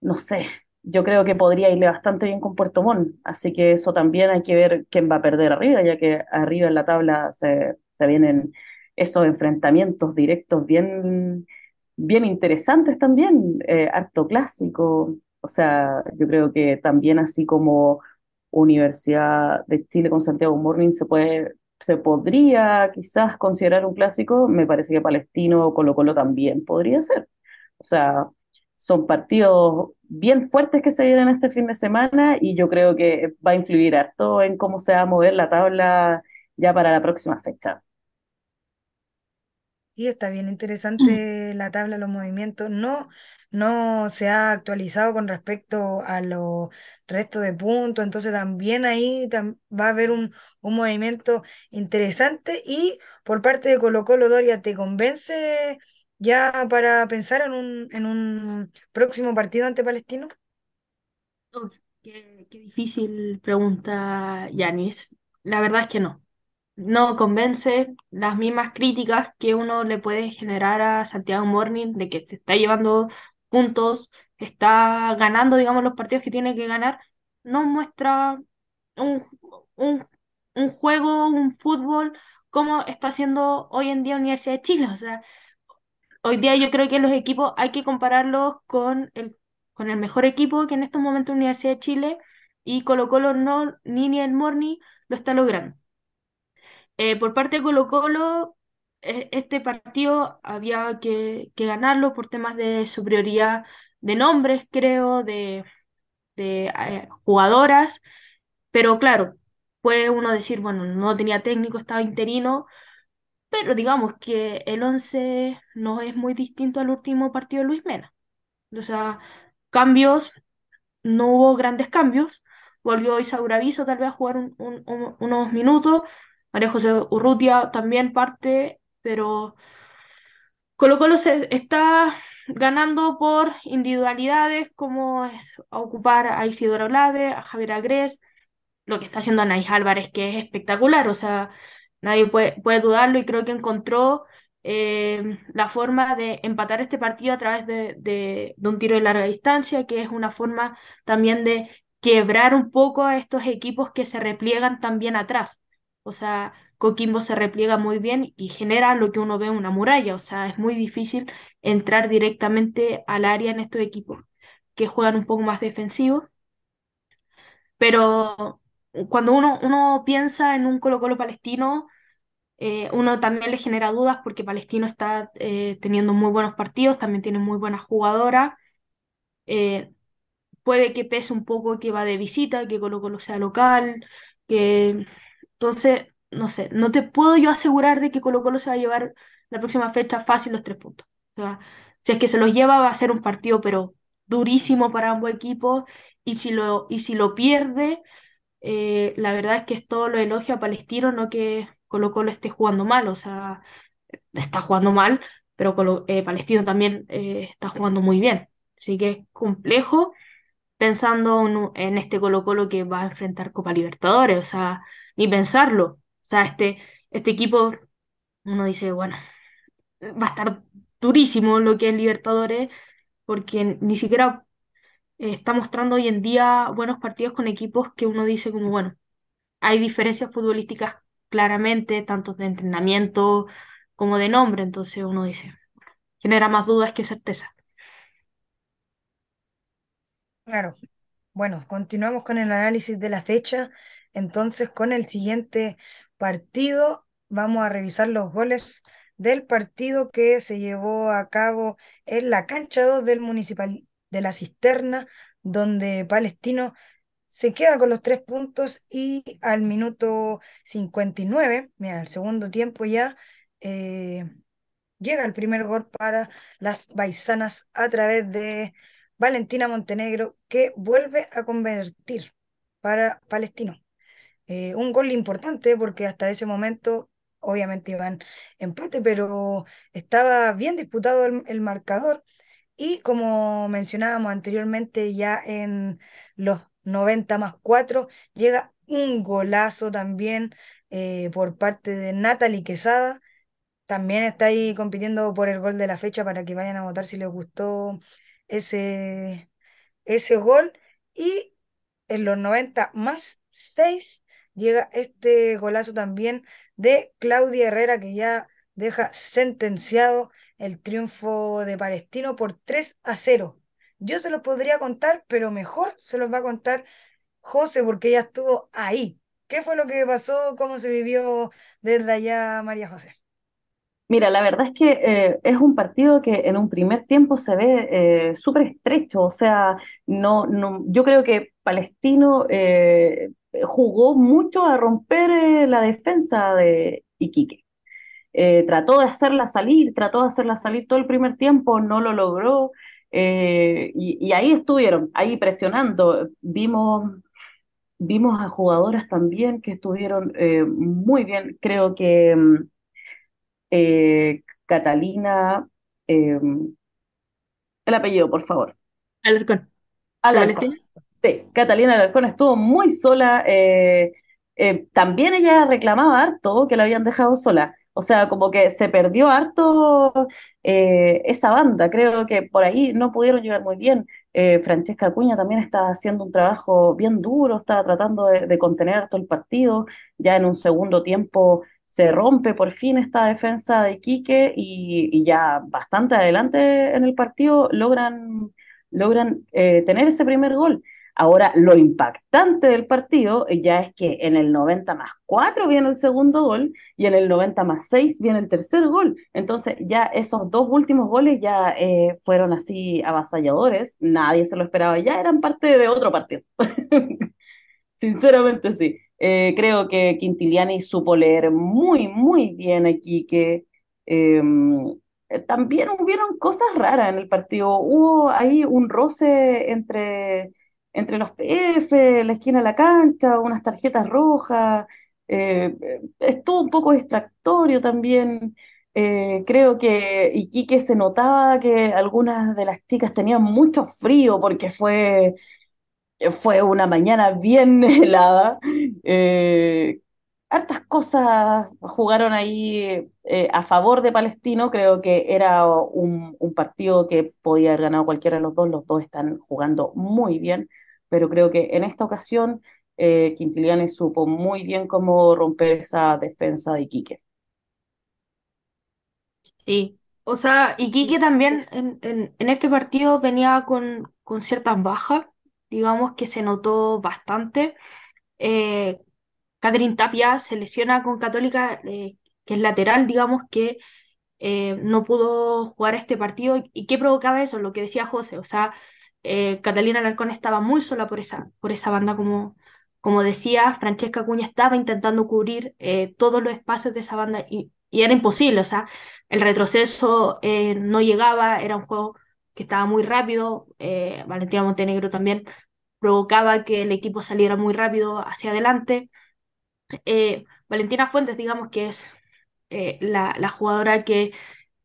Speaker 2: no sé, yo creo que podría irle bastante bien con Puerto Montt, así que eso también hay que ver quién va a perder arriba, ya que arriba en la tabla se, se vienen esos enfrentamientos directos bien, bien interesantes también, eh, harto clásico. O sea, yo creo que también así como Universidad de Chile con Santiago Morning se puede, se podría quizás considerar un clásico, me parece que Palestino o Colo Colo también podría ser. O sea, son partidos bien fuertes que se vienen este fin de semana y yo creo que va a influir harto en cómo se va a mover la tabla ya para la próxima fecha.
Speaker 1: Y está bien interesante la tabla, los movimientos. No, no se ha actualizado con respecto a los restos de puntos, entonces también ahí va a haber un, un movimiento interesante. Y por parte de Colo Colo, Doria, ¿te convence ya para pensar en un, en un próximo partido ante Palestino?
Speaker 3: Uf, qué, qué difícil pregunta, Yanis. La verdad es que no. No convence las mismas críticas que uno le puede generar a Santiago Morning de que se está llevando puntos, está ganando, digamos, los partidos que tiene que ganar. No muestra un, un, un juego, un fútbol, como está haciendo hoy en día Universidad de Chile. O sea, hoy día yo creo que los equipos hay que compararlos con el, con el mejor equipo que en estos momentos Universidad de Chile y Colo Colo no, ni ni el Morning lo está logrando. Eh, por parte de Colo Colo, eh, este partido había que, ganarlo por temas de superioridad de nombres, creo, de, de eh, jugadoras, pero claro, puede uno decir, bueno, no tenía técnico, estaba interino, pero digamos que el 11 no es muy distinto al último partido de Luis Mena. O sea, cambios, no hubo grandes cambios. Volvió Isaura Viso tal vez a jugar un, un, unos minutos. María José Urrutia también parte, pero Colo Colo se está ganando por individualidades, como es ocupar a Isidoro Olave, a Javier Agrés, lo que está haciendo Anaís Álvarez, que es espectacular. O sea, Nadie puede, puede dudarlo y creo que encontró eh, la forma de empatar este partido a través de, de, un tiro de larga distancia, que es una forma también de quebrar un poco a estos equipos que se repliegan también atrás. O sea, Coquimbo se repliega muy bien y genera lo que uno ve una muralla. O sea, es muy difícil entrar directamente al área en estos equipos que juegan un poco más defensivos. Pero cuando uno, uno piensa en un Colo Colo palestino, eh, uno también le genera dudas porque Palestino está eh, teniendo muy buenos partidos, también tiene muy buenas jugadoras. Eh, puede que pese un poco que va de visita, que Colo Colo sea local, que entonces, no sé, no te puedo yo asegurar de que Colo Colo se va a llevar la próxima fecha fácil los tres puntos. O sea, si es que se los lleva va a ser un partido pero durísimo para ambos equipos y si lo, y si lo pierde, la verdad es que es todo lo elogio a Palestino, no que Colo Colo esté jugando mal, o sea, está jugando mal, pero eh, Palestino también eh, está jugando muy bien. Así que es complejo pensando en, este Colo Colo que va a enfrentar Copa Libertadores, o sea, ni pensarlo. O sea, este, este equipo, uno dice, bueno, va a estar durísimo lo que es Libertadores, porque ni siquiera eh, está mostrando hoy en día buenos partidos con equipos que uno dice como, bueno, hay diferencias futbolísticas claramente, tanto de entrenamiento como de nombre, entonces uno dice, genera más dudas que certeza.
Speaker 1: Claro. Bueno, continuamos con el análisis de la fecha. Entonces, con el siguiente partido, vamos a revisar los goles del partido que se llevó a cabo en la cancha 2 del Municipal de la Cisterna, donde Palestino se queda con los tres puntos y al minuto 59, mira, el segundo tiempo ya, eh, llega el primer gol para las baisanas a través de Valentina Montenegro, que vuelve a convertir para Palestino. Eh, un gol importante porque hasta ese momento obviamente iban empate, pero estaba bien disputado el marcador y como mencionábamos anteriormente ya en los 90 más 4, llega un golazo también eh, por parte de Natalie Quesada. También está ahí compitiendo por el gol de la fecha para que vayan a votar si les gustó ese, ese gol. Y en los 90 más 6 llega este golazo también de Claudia Herrera, que ya deja sentenciado el triunfo de Palestino por 3 a 0. Yo se los podría contar, pero mejor se los va a contar José, porque ella estuvo ahí. ¿Qué fue lo que pasó? ¿Cómo se vivió desde allá, María José?
Speaker 2: Mira, la verdad es que eh, es un partido que en un primer tiempo se ve eh, súper estrecho, o sea, no, no, yo creo que Palestino eh, jugó mucho a romper la defensa de Iquique. trató de hacerla salir, trató de hacerla salir todo el primer tiempo, no lo logró, y, y, ahí estuvieron, ahí presionando. Vimos, vimos a jugadoras también que estuvieron muy bien, creo que mm, eh, Catalina, eh, el apellido, por favor.
Speaker 3: Alarcón.
Speaker 2: Alarcón. Sí, Catalina Alarcón estuvo muy sola. Eh, también ella reclamaba harto que la habían dejado sola. O sea, como que se perdió harto esa banda. Creo que por ahí no pudieron llegar muy bien. Francesca Acuña también está haciendo un trabajo bien duro, está tratando de, contener todo el partido. Ya en un segundo tiempo se rompe por fin esta defensa de Quique y, ya bastante adelante en el partido logran, logran eh, tener ese primer gol. Ahora, lo impactante del partido ya es que en el 90 más 4 viene el segundo gol y en el 90 más 6 viene el tercer gol. Entonces, ya esos dos últimos goles ya eh, fueron así avasalladores, nadie se lo esperaba, ya eran parte de otro partido. Sinceramente sí. Eh, creo que Quintiliani supo leer muy, muy bien aquí que em, también hubieron cosas raras en el partido. Hubo ahí un roce entre, entre los PF, la esquina de la cancha, unas tarjetas rojas. Eh, estuvo un poco distractorio también. Eh, creo que Iquique se notaba que algunas de las chicas tenían mucho frío porque fue fue una mañana bien helada. Eh, hartas cosas jugaron ahí eh, a favor de Palestino. Creo que era un, partido que podía haber ganado cualquiera de los dos. Los dos están jugando muy bien, pero creo que en esta ocasión eh, Quintiliani supo muy bien cómo romper esa defensa de Iquique.
Speaker 3: Sí, o sea, Iquique también en, en, este partido venía con, con ciertas bajas digamos que se notó bastante. Eh, Catherine Tapia se lesiona con Católica, eh, que es lateral, digamos que eh, no pudo jugar este partido. ¿Y qué provocaba eso? Lo que decía José, o sea, eh, Catalina Alarcón estaba muy sola por esa, por esa banda, como, como decía, Francesca Cuña estaba intentando cubrir todos los espacios de esa banda y, era imposible, o sea, el retroceso no llegaba, era un juego que estaba muy rápido, eh, Valentina Montenegro también provocaba que el equipo saliera muy rápido hacia adelante. Eh, Valentina Fuentes, digamos que es eh, la, la, jugadora que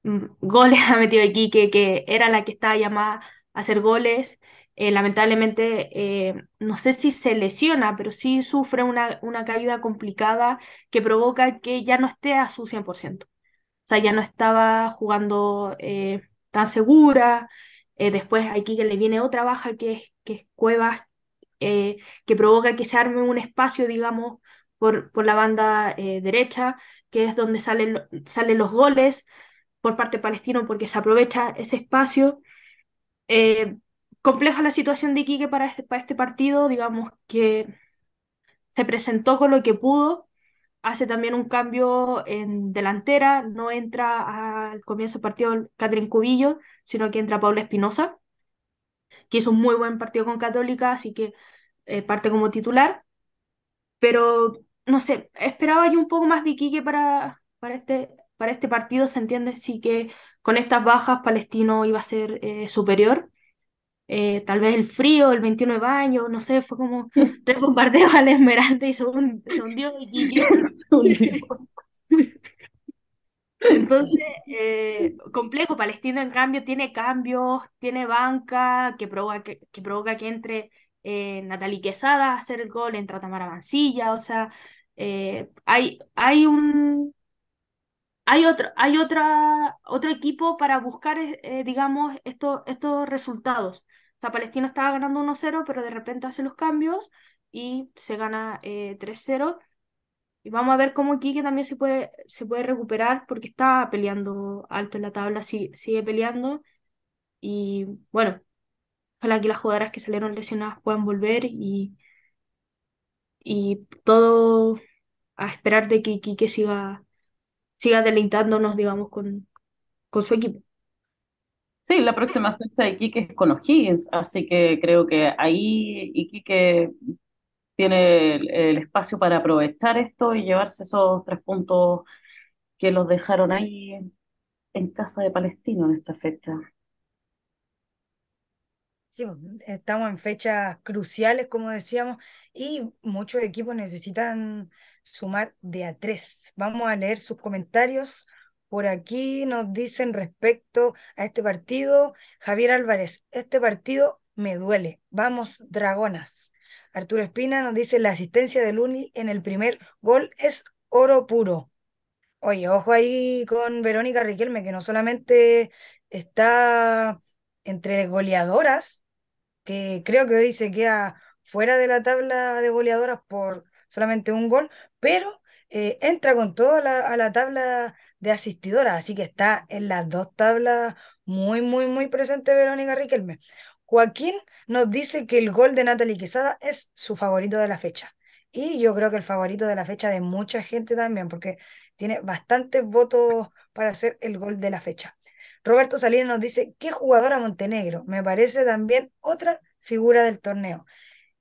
Speaker 3: mm, goles ha metido aquí, que, que era la que estaba llamada hacer goles. lamentablemente, no sé si se lesiona, pero sí sufre una, una caída complicada que provoca que ya no esté a su 100%. O sea, ya no estaba jugando tan segura. Eh, después aquí que le viene otra baja que es, que es Cuevas, eh, que provoca que se arme un espacio, digamos, por, por la banda eh, derecha, que es donde salen, salen los goles por parte palestino porque se aprovecha ese espacio. Compleja la situación de Iquique para este, para este partido, digamos que se presentó con lo que pudo, hace también un cambio en delantera, no entra al comienzo del partido Catherine Cubillo, sino que entra Paula Espinosa, que hizo un muy buen partido con Católica, así que eh, parte como titular. Pero, no sé, esperaba yo un poco más de Iquique para, para, este, para este partido, se entiende, sí que con estas bajas Palestino iba a ser eh, superior. Eh, tal vez el frío, el 21 de baño, no sé, fue como tres bombardeos al Esmeralda y se, hundió y Entonces, eh, complejo, Palestina en cambio tiene cambios, tiene banca que provoca que, provoca que entre eh, Natalie Quesada a hacer el gol, entra Tamara Mancilla, o sea, hay, hay un, hay otro, hay otra, otro equipo para buscar, eh, digamos, estos, resultados. O sea, Palestino estaba ganando 1-0, pero de repente hace los cambios y se gana 3-0. Y vamos a ver cómo Iquique también se puede, se puede recuperar porque está peleando alto en la tabla, sigue, sigue peleando. Y bueno, ojalá que las jugadoras que salieron lesionadas puedan volver y, y todo a esperar de que Iquique siga, siga deleitándonos, digamos, con, con su equipo.
Speaker 2: Sí, la próxima fecha de Iquique es con O'Higgins, así que creo que ahí Iquique tiene el, espacio para aprovechar esto y llevarse esos tres puntos que los dejaron ahí en casa de Palestino en esta fecha.
Speaker 1: Pues, estamos en fechas cruciales, como decíamos, y muchos equipos necesitan sumar de a tres. Vamos a leer sus comentarios. Por aquí nos dicen respecto a este partido, Javier Álvarez, este partido me duele. Vamos, dragonas. Arturo Espina nos dice, la asistencia de Luni en el primer gol es oro puro. Oye, ojo ahí con Verónica Riquelme, que no solamente está entre goleadoras, que creo que hoy se queda fuera de la tabla de goleadoras por solamente un gol, pero eh, entra con todo a la, a la tabla de asistidoras, así que está en las dos tablas muy, muy, muy presente Verónica Riquelme. Joaquín nos dice que el gol de Natalie Quesada es su favorito de la fecha. Y yo creo que el favorito de la fecha de mucha gente también, porque tiene bastantes votos para hacer el gol de la fecha. Roberto Salinas nos dice, ¿qué jugadora Montenegro? Me parece también otra figura del torneo.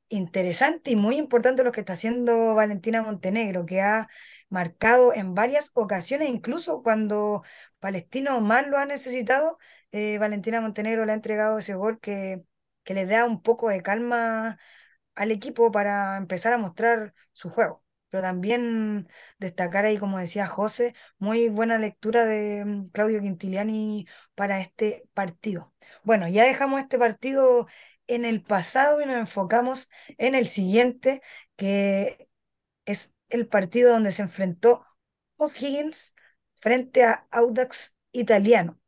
Speaker 1: Interesante y muy importante lo que está haciendo Valentina Montenegro, que ha marcado en varias ocasiones, incluso cuando Palestino más lo ha necesitado, eh, Valentina Montenegro le ha entregado ese gol que, que le da un poco de calma al equipo para empezar a mostrar su juego. Pero también destacar ahí, como decía José, muy buena lectura de mm, Claudio Quintiliani para este partido. Bueno, ya dejamos este partido en el pasado y nos enfocamos en el siguiente, que es el partido donde se enfrentó O'Higgins frente a Audax Italiano.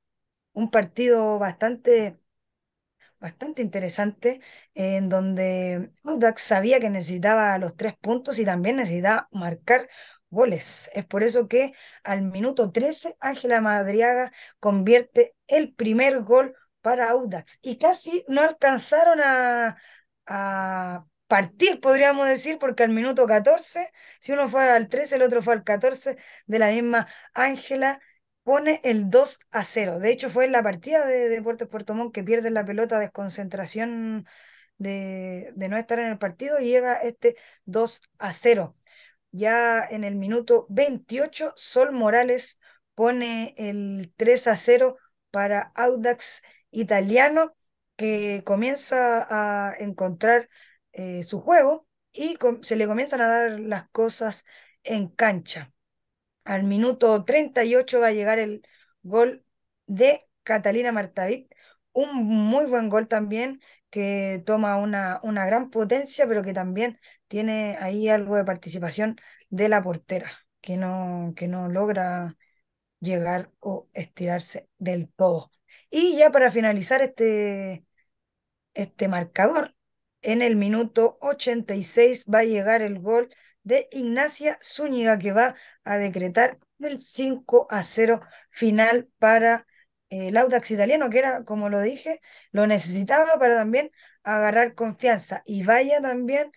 Speaker 1: Un partido bastante, bastante interesante en donde Audax sabía que necesitaba los tres puntos y también necesitaba marcar goles. Es por eso que al minuto 13 Ángela Madriaga convierte el primer gol para Audax y casi no alcanzaron a, a partir, podríamos decir, porque al minuto 14, si uno fue al 13, el otro fue al 14, de la misma Ángela, pone el 2 a 0. De hecho, fue en la partida de Deportes Puerto Montt que pierde la pelota de concentración de, de no estar en el partido y llega este 2 a 0. Ya en el minuto 28, Sol Morales pone el 3 a 0 para Audax Italiano, que comienza a encontrar eh, su juego y se le comienzan a dar las cosas en cancha. Al minuto 38 va a llegar el gol de Catalina Martavit, un muy buen gol también que toma una, una gran potencia, pero que también tiene ahí algo de participación de la portera, que no, que no logra llegar o estirarse del todo. Y ya para finalizar este, este marcador, en el minuto 86 va a llegar el gol de Ignacia Zúñiga que va a decretar el 5 a 0 final para eh, el Audax italiano, que era, como lo dije, lo necesitaba para también agarrar confianza. Y vaya también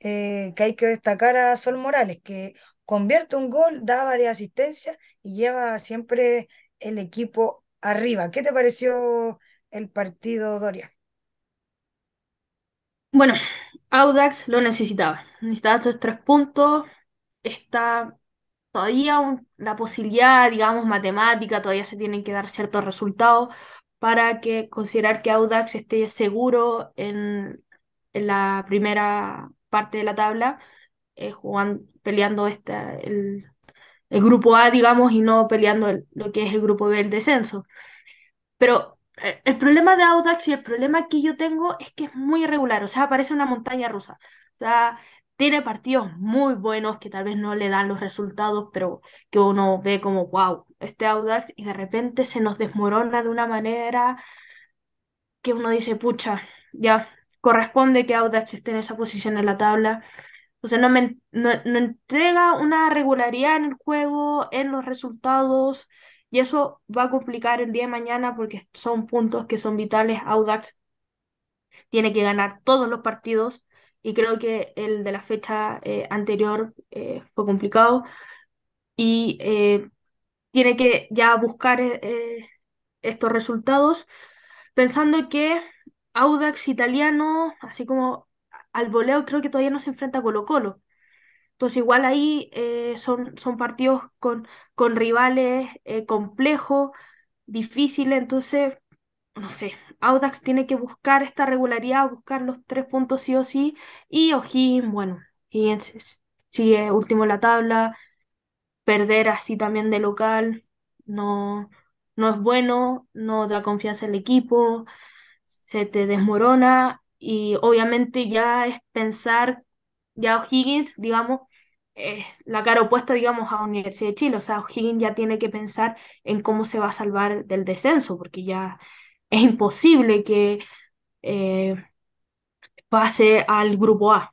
Speaker 1: eh, que hay que destacar a Sol Morales, que convierte un gol, da varias asistencias y lleva siempre el equipo arriba. ¿Qué te pareció el partido, Doria?
Speaker 3: Bueno, Audax lo necesitaba. Necesitaba estos tres puntos. Está todavía la posibilidad, digamos, matemática, todavía se tienen que dar ciertos resultados para que considerar que Audax esté seguro en, la primera parte de la tabla, eh, jugando, peleando esta, el, el, grupo A, digamos, y no peleando lo que es el grupo B, el descenso. Pero eh, el problema de Audax y el problema que yo tengo es que es muy irregular, o sea, parece una montaña rusa. O sea, tiene partidos muy buenos que tal vez no le dan los resultados, pero que uno ve como, wow, este Audax, y de repente se nos desmorona de una manera que uno dice, pucha, ya corresponde que Audax esté en esa posición en la tabla, Entonces no, me, no, no entrega una regularidad en el juego, en los resultados, y eso va a complicar el día de mañana porque son puntos que son vitales. Audax tiene que ganar todos los partidos y creo que el de la fecha eh, anterior eh, fue complicado y eh, tiene que ya buscar estos resultados pensando que Audax italiano, así como al voleo, creo que todavía no se enfrenta a Colo Colo. Entonces igual ahí son, son partidos con, con rivales complejos, difíciles, entonces, no sé, Audax tiene que buscar esta regularidad, buscar los tres puntos sí o sí, y O'Higgins, bueno, O'Higgins sigue último en la tabla, perder así también de local no, no es bueno, no da confianza al equipo, se te desmorona y obviamente ya es pensar, ya O'Higgins, digamos, es la cara opuesta, digamos, a Universidad de Chile, o sea, O'Higgins ya tiene que pensar en cómo se va a salvar del descenso, porque ya es imposible que eh, pase al grupo A.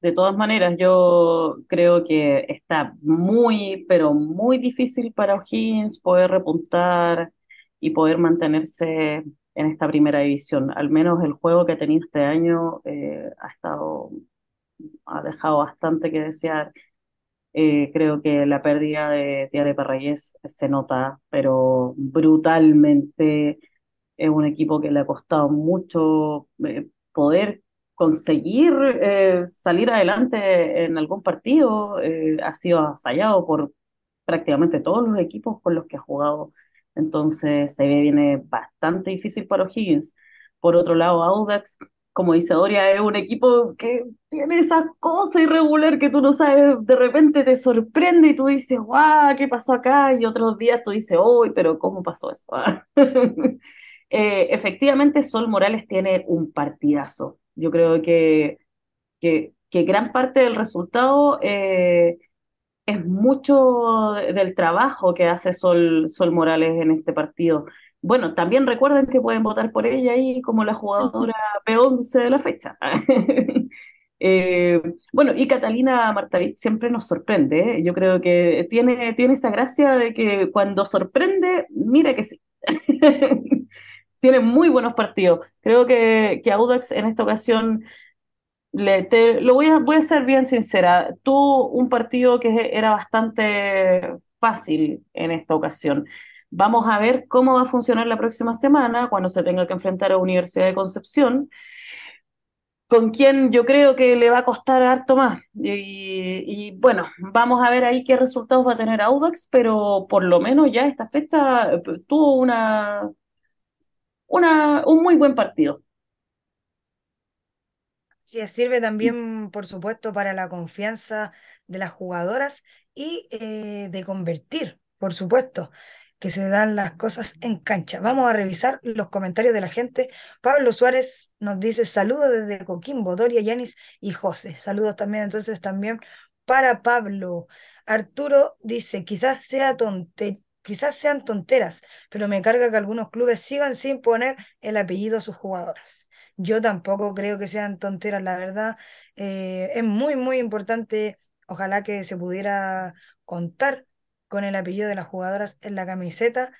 Speaker 2: De todas maneras, yo creo que está muy, pero muy difícil para O'Higgins poder repuntar y poder mantenerse en esta primera división. Al menos el juego que ha tenido este año eh, ha estado, ha dejado bastante que desear. Eh, creo que la pérdida de Tiare Parragués se nota, pero brutalmente. Es un equipo que le ha costado mucho eh, poder conseguir eh, salir adelante en algún partido. ha sido asallado por prácticamente todos los equipos con los que ha jugado. Entonces se viene bastante difícil para O'Higgins. Por otro lado, Audax como dice Doria, es un equipo que tiene esa cosa irregular que tú no sabes, de repente te sorprende y tú dices, guau, ¿qué pasó acá? Y otros días tú dices, uy, pero ¿cómo pasó eso? eh, efectivamente, Sol Morales tiene un partidazo. Yo creo que, que, que gran parte del resultado eh, es mucho del trabajo que hace Sol, Sol Morales en este partido. Bueno, también recuerden que pueden votar por ella ahí como la jugadora P11 de la fecha. Eh, bueno, y Catalina Martavit siempre nos sorprende. ¿eh? Yo creo que tiene, tiene esa gracia de que cuando sorprende, mira que sí. tiene muy buenos partidos. Creo que, que Audax en esta ocasión, le, te, lo voy a, voy a ser bien sincera, tuvo un partido que era bastante fácil en esta ocasión. Vamos a ver cómo va a funcionar la próxima semana cuando se tenga que enfrentar a Universidad de Concepción, con quien yo creo que le va a costar harto más. Y, bueno, vamos a ver ahí qué resultados va a tener Audax, pero por lo menos ya esta fecha eh, tuvo una, una, un muy buen partido.
Speaker 1: Sí, sirve también, por supuesto, para la confianza de las jugadoras y eh, de convertir, por supuesto que se dan las cosas en cancha. Vamos a revisar los comentarios de la gente. Pablo Suárez nos dice saludos desde Coquimbo, Doria, Yanis y José. Saludos también entonces también para Pablo. Arturo dice, quizás sea tonte quizás sean tonteras, pero me carga que algunos clubes sigan sin poner el apellido a sus jugadoras. Yo tampoco creo que sean tonteras, la verdad. Eh, es muy, muy importante, ojalá que se pudiera contar con el apellido de las jugadoras en la camiseta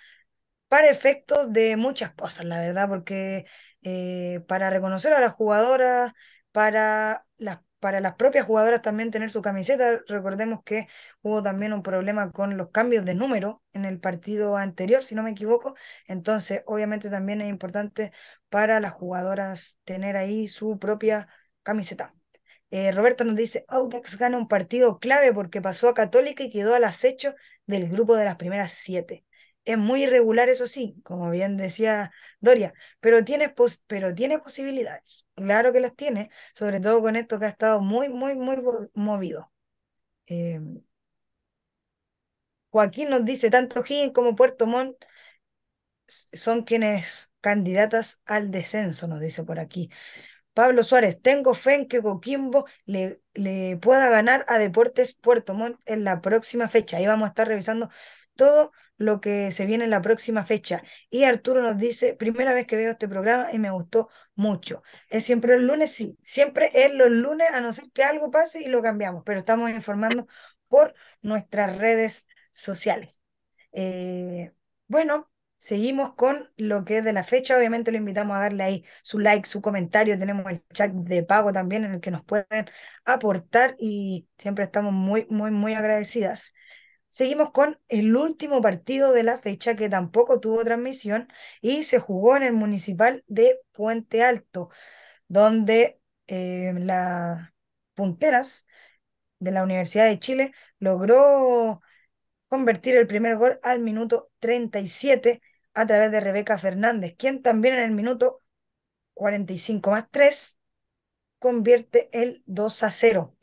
Speaker 1: para efectos de muchas cosas, la verdad, porque eh, para reconocer a las jugadoras, para las, para las propias jugadoras también tener su camiseta, recordemos que hubo también un problema con los cambios de número en el partido anterior, si no me equivoco, entonces obviamente también es importante para las jugadoras tener ahí su propia camiseta. Eh, Roberto nos dice, Audax gana un partido clave porque pasó a Católica y quedó al acecho del grupo de las primeras siete. Es muy irregular, eso sí, como bien decía Doria, pero tiene, pero tiene posibilidades. Claro que las tiene, sobre todo con esto que ha estado muy, muy, muy movido. Eh, Joaquín nos dice, tanto Higgins como Puerto Montt son quienes candidatas al descenso, nos dice por aquí. Pablo Suárez, tengo fe en que Coquimbo le, le pueda ganar a Deportes Puerto Montt en la próxima fecha. Ahí vamos a estar revisando todo lo que se viene en la próxima fecha. Y Arturo nos dice, primera vez que veo este programa y me gustó mucho. ¿Es siempre el lunes? Sí, siempre es los lunes, a no ser que algo pase y lo cambiamos, pero estamos informando por nuestras redes sociales. Eh, bueno, seguimos con lo que es de la fecha. Obviamente lo invitamos a darle ahí su like, su comentario. Tenemos el chat de pago también en el que nos pueden aportar y siempre estamos muy, muy, muy agradecidas. Seguimos con el último partido de la fecha que tampoco tuvo transmisión y se jugó en el municipal de Puente Alto, donde eh, las punteras de la Universidad de Chile logró convertir el primer gol al minuto 37 a través de Rebeca Fernández, quien también en el minuto 45 más 3 convierte el 2 a 0.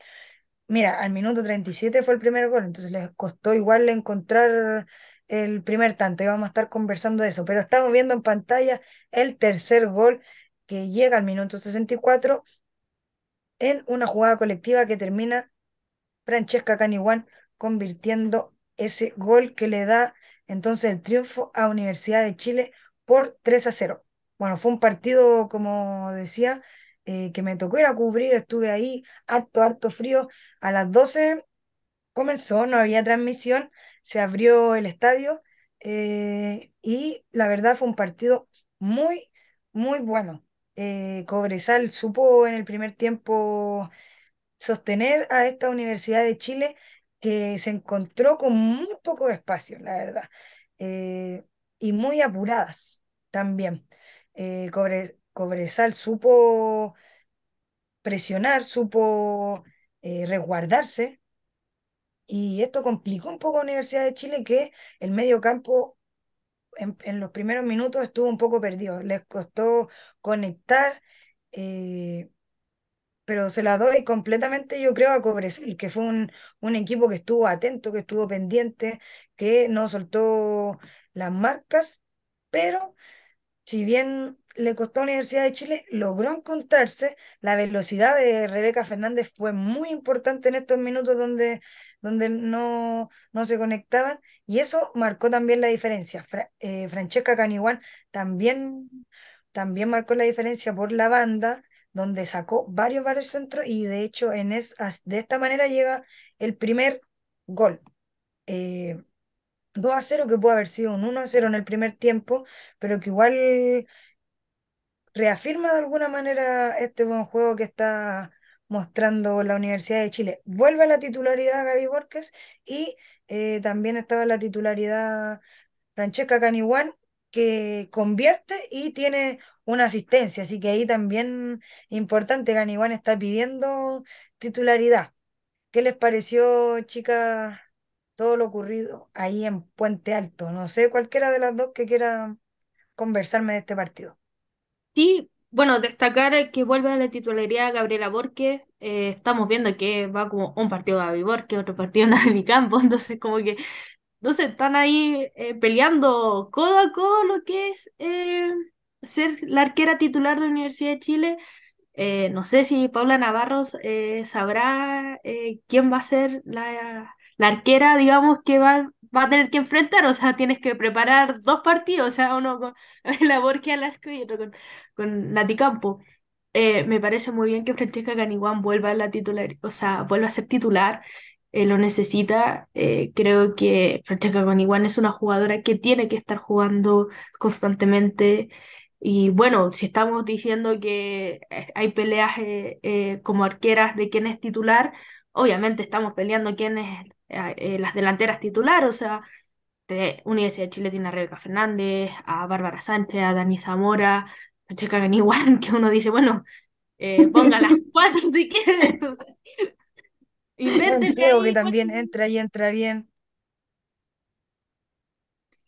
Speaker 1: Mira, al minuto 37 fue el primer gol, entonces les costó igual encontrar el primer tanto y vamos a estar conversando de eso, pero estamos viendo en pantalla el tercer gol que llega al minuto 64 en una jugada colectiva que termina Francesca Caniguán convirtiendo ese gol que le da entonces el triunfo a Universidad de Chile por 3 a 0. Bueno, fue un partido, como decía, eh, que me tocó ir a cubrir, estuve ahí harto, harto frío. A las 12 comenzó, no había transmisión, se abrió el estadio eh, y la verdad fue un partido muy, muy bueno. Eh, Cobresal supo en el primer tiempo sostener a esta Universidad de Chile que se encontró con muy poco espacio, la verdad, y muy apuradas también. Cobresal supo presionar, supo eh, resguardarse, y esto complicó un poco a Universidad de Chile que el medio campo en, los primeros minutos estuvo un poco perdido, les costó conectar, eh, pero se la doy completamente, yo creo, a Cobresal, que fue un, un equipo que estuvo atento, que estuvo pendiente, que no soltó las marcas, pero si bien le costó a la Universidad de Chile, logró encontrarse. La velocidad de Rebeca Fernández fue muy importante en estos minutos donde, donde no, no se conectaban y eso marcó también la diferencia. Eh, Francesca Caniguán también, también marcó la diferencia por la banda, donde sacó varios, varios centros y de hecho en es, de esta manera llega el primer gol. Eh, 2 a 0, que puede haber sido un 1 a 0 en el primer tiempo, pero que igual reafirma de alguna manera este buen juego que está mostrando la Universidad de Chile. Vuelve a la titularidad Gaby Borges y eh, también estaba en la titularidad Francesca Caniguán, que convierte y tiene una asistencia, así que ahí también importante, Caniguán está pidiendo titularidad. ¿Qué les pareció, chicas, todo lo ocurrido ahí en Puente Alto. No sé, cualquiera de las dos que quiera conversarme de este partido.
Speaker 3: Sí, bueno, destacar que vuelve a la titularidad Gabriela Borges. Eh, estamos viendo que va como un partido Gaby Borges, otro partido mi campo, entonces como que, no sé, están ahí eh, peleando codo a codo lo que es eh, ser la arquera titular de Universidad de Chile. no sé si Paula Navarros sabrá quién va a ser la la arquera, digamos, que va, va a tener que enfrentar, o sea, tienes que preparar dos partidos, o sea, uno con la Borque al arco y otro con, con Nati Campo. Eh, me parece muy bien que Francesca Caniguán vuelva a la titular, o sea, vuelva a ser titular, eh, lo necesita. Eh, creo que Francesca Caniguán es una jugadora que tiene que estar jugando constantemente. Y bueno, si estamos diciendo que hay peleas como arqueras de quién es titular, obviamente estamos peleando quién es eh, las delanteras titulares, o sea, de Universidad de Chile tiene a Rebeca Fernández, a Bárbara Sánchez, a Dani Zamora, a Checa Ganiguan, que uno dice, bueno, eh, ponga las cuatro si quiere.
Speaker 1: Creo que también entra y entra bien.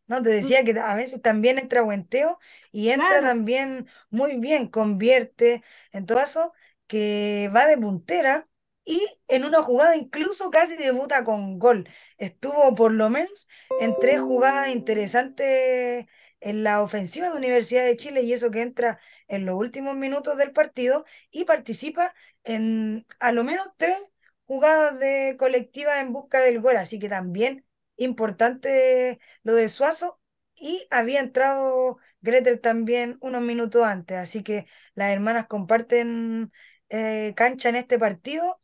Speaker 1: No, te decía que a veces también entra Guenteo y entra también muy bien, convierte. En todo caso, que va de puntera y en una jugada incluso casi debuta con gol. Estuvo por lo menos en tres jugadas interesantes en la ofensiva de Universidad de Chile y eso que entra en los últimos minutos del partido y participa en a lo menos tres jugadas de colectiva en busca del gol, así que también importante lo de Suazo y había entrado Gretel también unos minutos antes, así que las hermanas comparten eh, cancha en este partido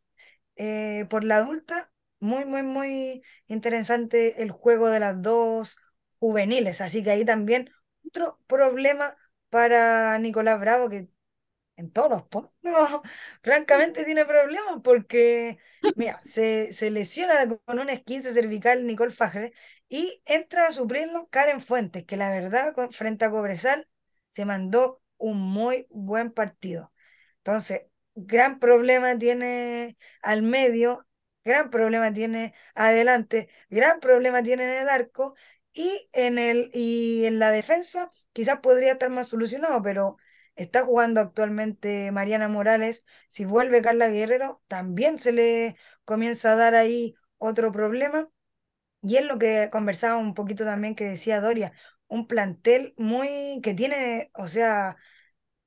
Speaker 1: eh, por la adulta. Muy, muy, muy interesante el juego de las dos juveniles, así que ahí también otro problema para Nicolás Bravo, que en todos los puntos, francamente tiene problemas porque, mira, se, se lesiona con un esquince cervical Nicole Fajre y entra a suplirlo Karen Fuentes, que la verdad, frente a Cobresal, se mandó un muy buen partido. Entonces, gran problema tiene al medio, gran problema tiene adelante, gran problema tiene en el arco y en, el, y en la defensa quizás podría estar más solucionado, pero está jugando actualmente Mariana Morales. Si vuelve Carla Guerrero, también se le comienza a dar ahí otro problema. Y es lo que conversaba un poquito también que decía Doria, un plantel muy que tiene, o sea,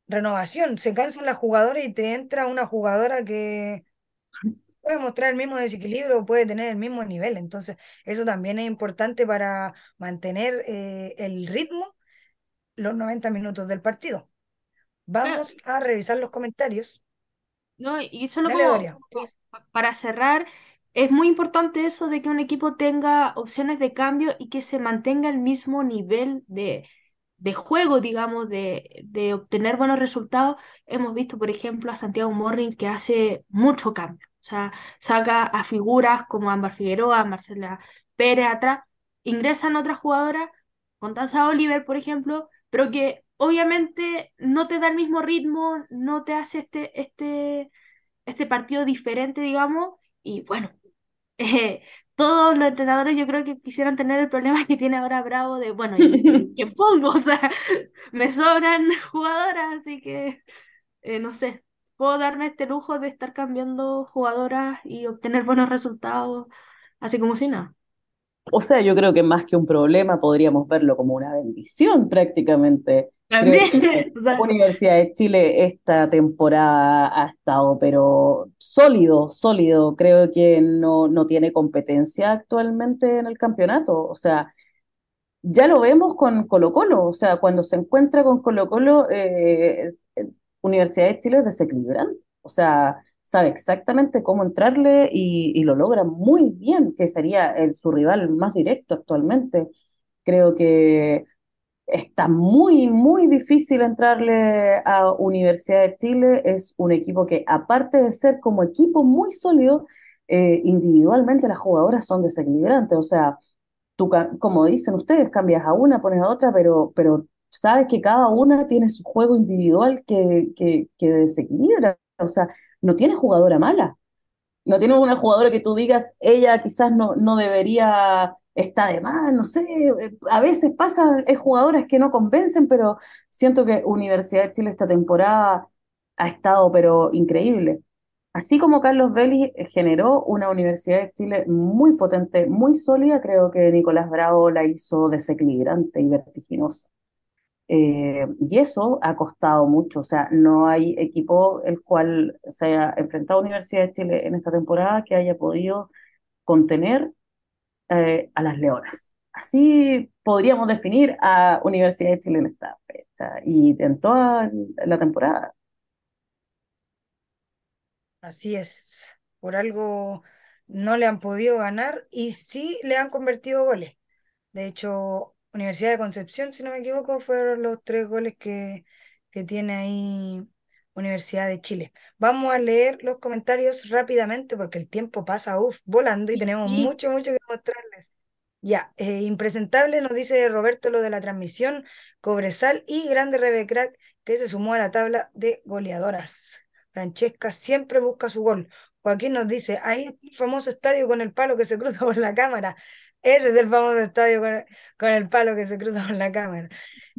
Speaker 1: renovación. Se cansan las jugadoras y te entra una jugadora que puede mostrar el mismo desequilibrio, puede tener el mismo nivel. Entonces, eso también es importante para mantener eh, el ritmo los 90 minutos del partido. Vamos a revisar los comentarios.
Speaker 3: No, y solo como para cerrar, es muy importante eso de que un equipo tenga opciones de cambio y que se mantenga el mismo nivel de, de juego, digamos, de, de obtener buenos resultados. Hemos visto, por ejemplo, a Santiago Morning que hace mucho cambio. O sea, saca a figuras como Ámbar Figueroa, Marcela Pérez atrás, ingresan otras jugadoras, Constanza Oliver, por ejemplo, pero que obviamente no te da el mismo ritmo, no te hace este, este, este partido diferente, digamos, y bueno, eh, todos los entrenadores yo creo que quisieran tener el problema que tiene ahora Bravo de, bueno, ¿quién pongo? O sea, me sobran jugadoras, así que, eh, no sé, puedo darme este lujo de estar cambiando jugadoras y obtener buenos resultados, así como si nada.
Speaker 2: O sea, yo creo que más que un problema podríamos verlo como una bendición prácticamente.
Speaker 3: También.
Speaker 2: La Universidad de Chile esta temporada ha estado, pero sólido, sólido. Creo que no, no tiene competencia actualmente en el campeonato. O sea, ya lo vemos con Colo Colo. O sea, cuando se encuentra con Colo Colo, eh, Universidad de Chile es desequilibrante. O sea, sabe exactamente cómo entrarle y, lo logra muy bien, que sería el, su rival más directo actualmente. Creo que está muy, muy difícil entrarle a Universidad de Chile. Es un equipo que, aparte de ser como equipo muy sólido, eh, individualmente las jugadoras son desequilibrantes. O sea, tú, como dicen ustedes, cambias a una, pones a otra, pero, pero sabes que cada una tiene su juego individual que, que, que desequilibra. O sea, no tiene jugadora mala. No tiene una jugadora que tú digas, ella quizás no, no debería estar de más, no sé, eh, a veces pasa, es jugadoras que no convencen, pero siento que Universidad de Chile esta temporada ha estado pero increíble. Así como Carlos Vélez generó una Universidad de Chile muy potente, muy sólida, creo que Nicolás Bravo la hizo desequilibrante y vertiginosa. Eh, y eso ha costado mucho, o sea, no hay equipo el cual se haya enfrentado a Universidad de Chile en esta temporada que haya podido contener eh, a las Leonas. Así podríamos definir a Universidad de Chile en esta fecha y en toda la temporada.
Speaker 1: Así es, por algo no le han podido ganar y sí le han convertido goles. De hecho, Universidad de Concepción, si no me equivoco, fueron los tres goles que, que tiene ahí Universidad de Chile. Vamos a leer los comentarios rápidamente porque el tiempo pasa uf, volando y tenemos mucho, mucho que mostrarles. Ya, eh, impresentable nos dice Roberto lo de la transmisión, Cobresal y Grande Rebecrack que se sumó a la tabla de goleadoras. Francesca siempre busca su gol. Joaquín nos dice, ahí está el famoso estadio con el palo que se cruza por la cámara. Ese es el famoso estadio con, el palo que se cruza con la cámara.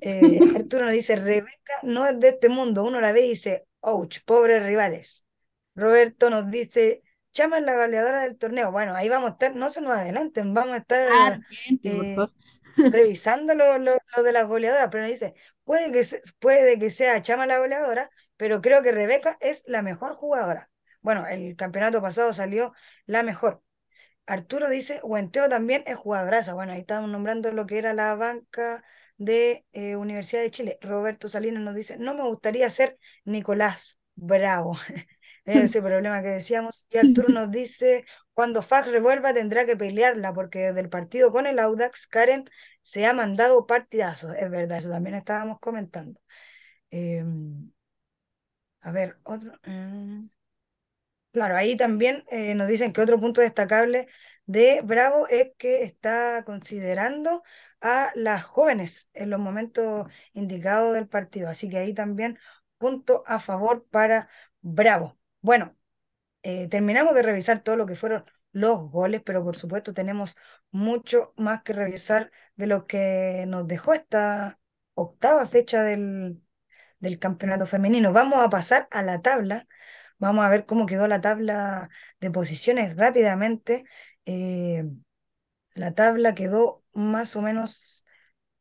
Speaker 1: Eh, Arturo nos dice, Rebeca no es de este mundo. Uno la ve y dice, ouch, pobres rivales. Roberto nos dice, Chama es la goleadora del torneo. Bueno, ahí vamos a estar, no se nos adelanten, vamos a estar ah, eh, revisando lo, lo, de las goleadoras, pero nos dice, puede que, puede que sea Chama la goleadora, pero creo que Rebeca es la mejor jugadora. Bueno, el campeonato pasado salió la mejor. Arturo dice, Huenteo también es jugadoraza. Bueno, ahí estamos nombrando lo que era la banca de eh, Universidad de Chile. Roberto Salinas nos dice, no me gustaría ser Nicolás Bravo. Ese problema que decíamos. Y Arturo nos dice, cuando FAC revuelva tendrá que pelearla, porque desde el partido con el Audax, Karen se ha mandado partidazos. Es verdad, eso también estábamos comentando. Em, a ver, otro. Em, claro, ahí también eh, nos dicen que otro punto destacable de Bravo es que está considerando a las jóvenes en los momentos indicados del partido. Así que ahí también punto a favor para Bravo. Bueno, eh, terminamos de revisar todo lo que fueron los goles, pero por supuesto tenemos mucho más que revisar de lo que nos dejó esta octava fecha del, del campeonato femenino. Vamos a pasar a la tabla. Vamos a ver cómo quedó la tabla de posiciones rápidamente. Eh, la tabla quedó más o menos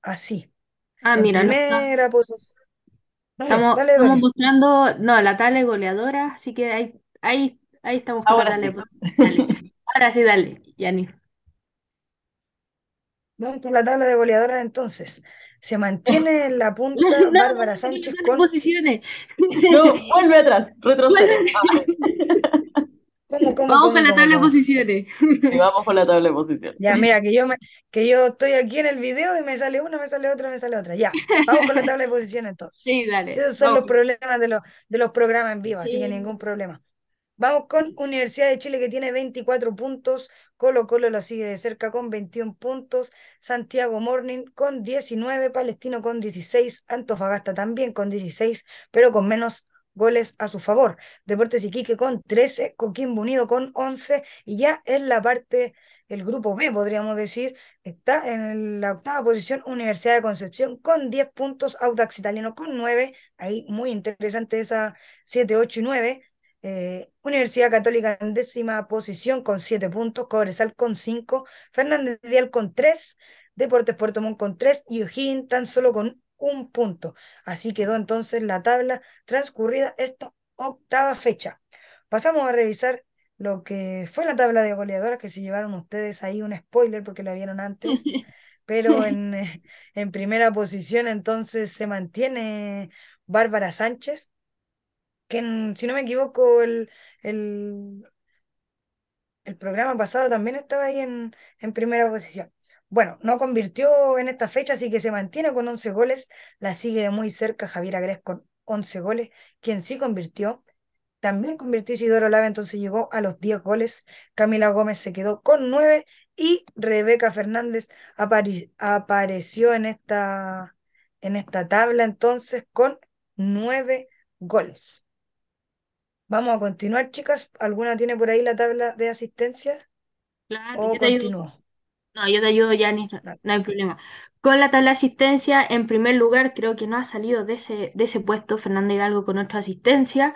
Speaker 1: así.
Speaker 3: Ah,
Speaker 1: En
Speaker 3: mira, no
Speaker 1: primera posición. Dale,
Speaker 3: estamos,
Speaker 1: dale,
Speaker 3: estamos
Speaker 1: Dori.
Speaker 3: mostrando, no, la tabla es goleadora, así que ahí, ahí, ahí estamos con la
Speaker 2: Ahora
Speaker 3: tabla
Speaker 2: sí.
Speaker 3: Dale. Ahora sí, dale, Yani.
Speaker 1: Vamos con la tabla de goleadoras entonces. Se mantiene en la punta
Speaker 3: no, no,
Speaker 1: Bárbara
Speaker 3: no,
Speaker 1: Sánchez
Speaker 3: no,
Speaker 1: con...
Speaker 3: posiciones.
Speaker 2: No, vuelve atrás, retrocede.
Speaker 1: ¿Cómo, cómo,
Speaker 3: Vamos con la tabla de posiciones.
Speaker 2: Y vamos con la tabla de posición.
Speaker 1: Ya, mira, que yo, me, que yo estoy aquí en el video y me sale una, me sale otra, me sale otra. Ya, vamos con la tabla de posición entonces.
Speaker 3: Sí,
Speaker 1: Sí,
Speaker 3: dale,
Speaker 1: esos son los problemas de los, de los programas en vivo, así que
Speaker 3: Sí.
Speaker 1: ningún problema. Vamos con Universidad de Chile que tiene 24 puntos, Colo Colo lo sigue de cerca con 21 puntos, Santiago Morning con 19, Palestino con 16, Antofagasta también con 16, pero con menos goles a su favor. Deportes Iquique con 13, Coquimbo Unido con 11 y ya en la parte, el grupo B podríamos decir, está en la octava posición Universidad de Concepción con 10 puntos, Audax Italiano con 9, ahí muy interesante esa 7, 8 y 9. Eh, Universidad Católica en décima posición con 7 puntos, Cobresal con 5, Fernández Vial con 3, Deportes Puerto Montt con 3 y O'Higgins tan solo con un punto. Así quedó entonces la tabla transcurrida esta octava fecha. Pasamos a revisar lo que fue la tabla de goleadoras que se llevaron ustedes ahí un spoiler porque la vieron antes, pero en, en primera posición entonces se mantiene Bárbara Sánchez que si no me equivoco, el, el, el programa pasado también estaba ahí en, en primera posición. Bueno, no convirtió en esta fecha, así que se mantiene con 11 goles. La sigue de muy cerca Javier Agres con 11 goles, quien sí convirtió. También convirtió Isidoro Lava, entonces llegó a los 10 goles. Camila Gómez se quedó con 9 y Rebeca Fernández apareció en esta, en esta tabla entonces con 9 goles. Vamos a continuar, chicas. ¿Alguna tiene por ahí la tabla de asistencias
Speaker 3: Claro,
Speaker 1: o
Speaker 3: yo te ayudo.
Speaker 1: continúo?
Speaker 3: No, yo te ayudo, Yanis, no, no hay problema. Con la tabla de asistencia, en primer lugar, creo que no ha salido de ese, de ese puesto Fernanda Hidalgo con otra asistencia,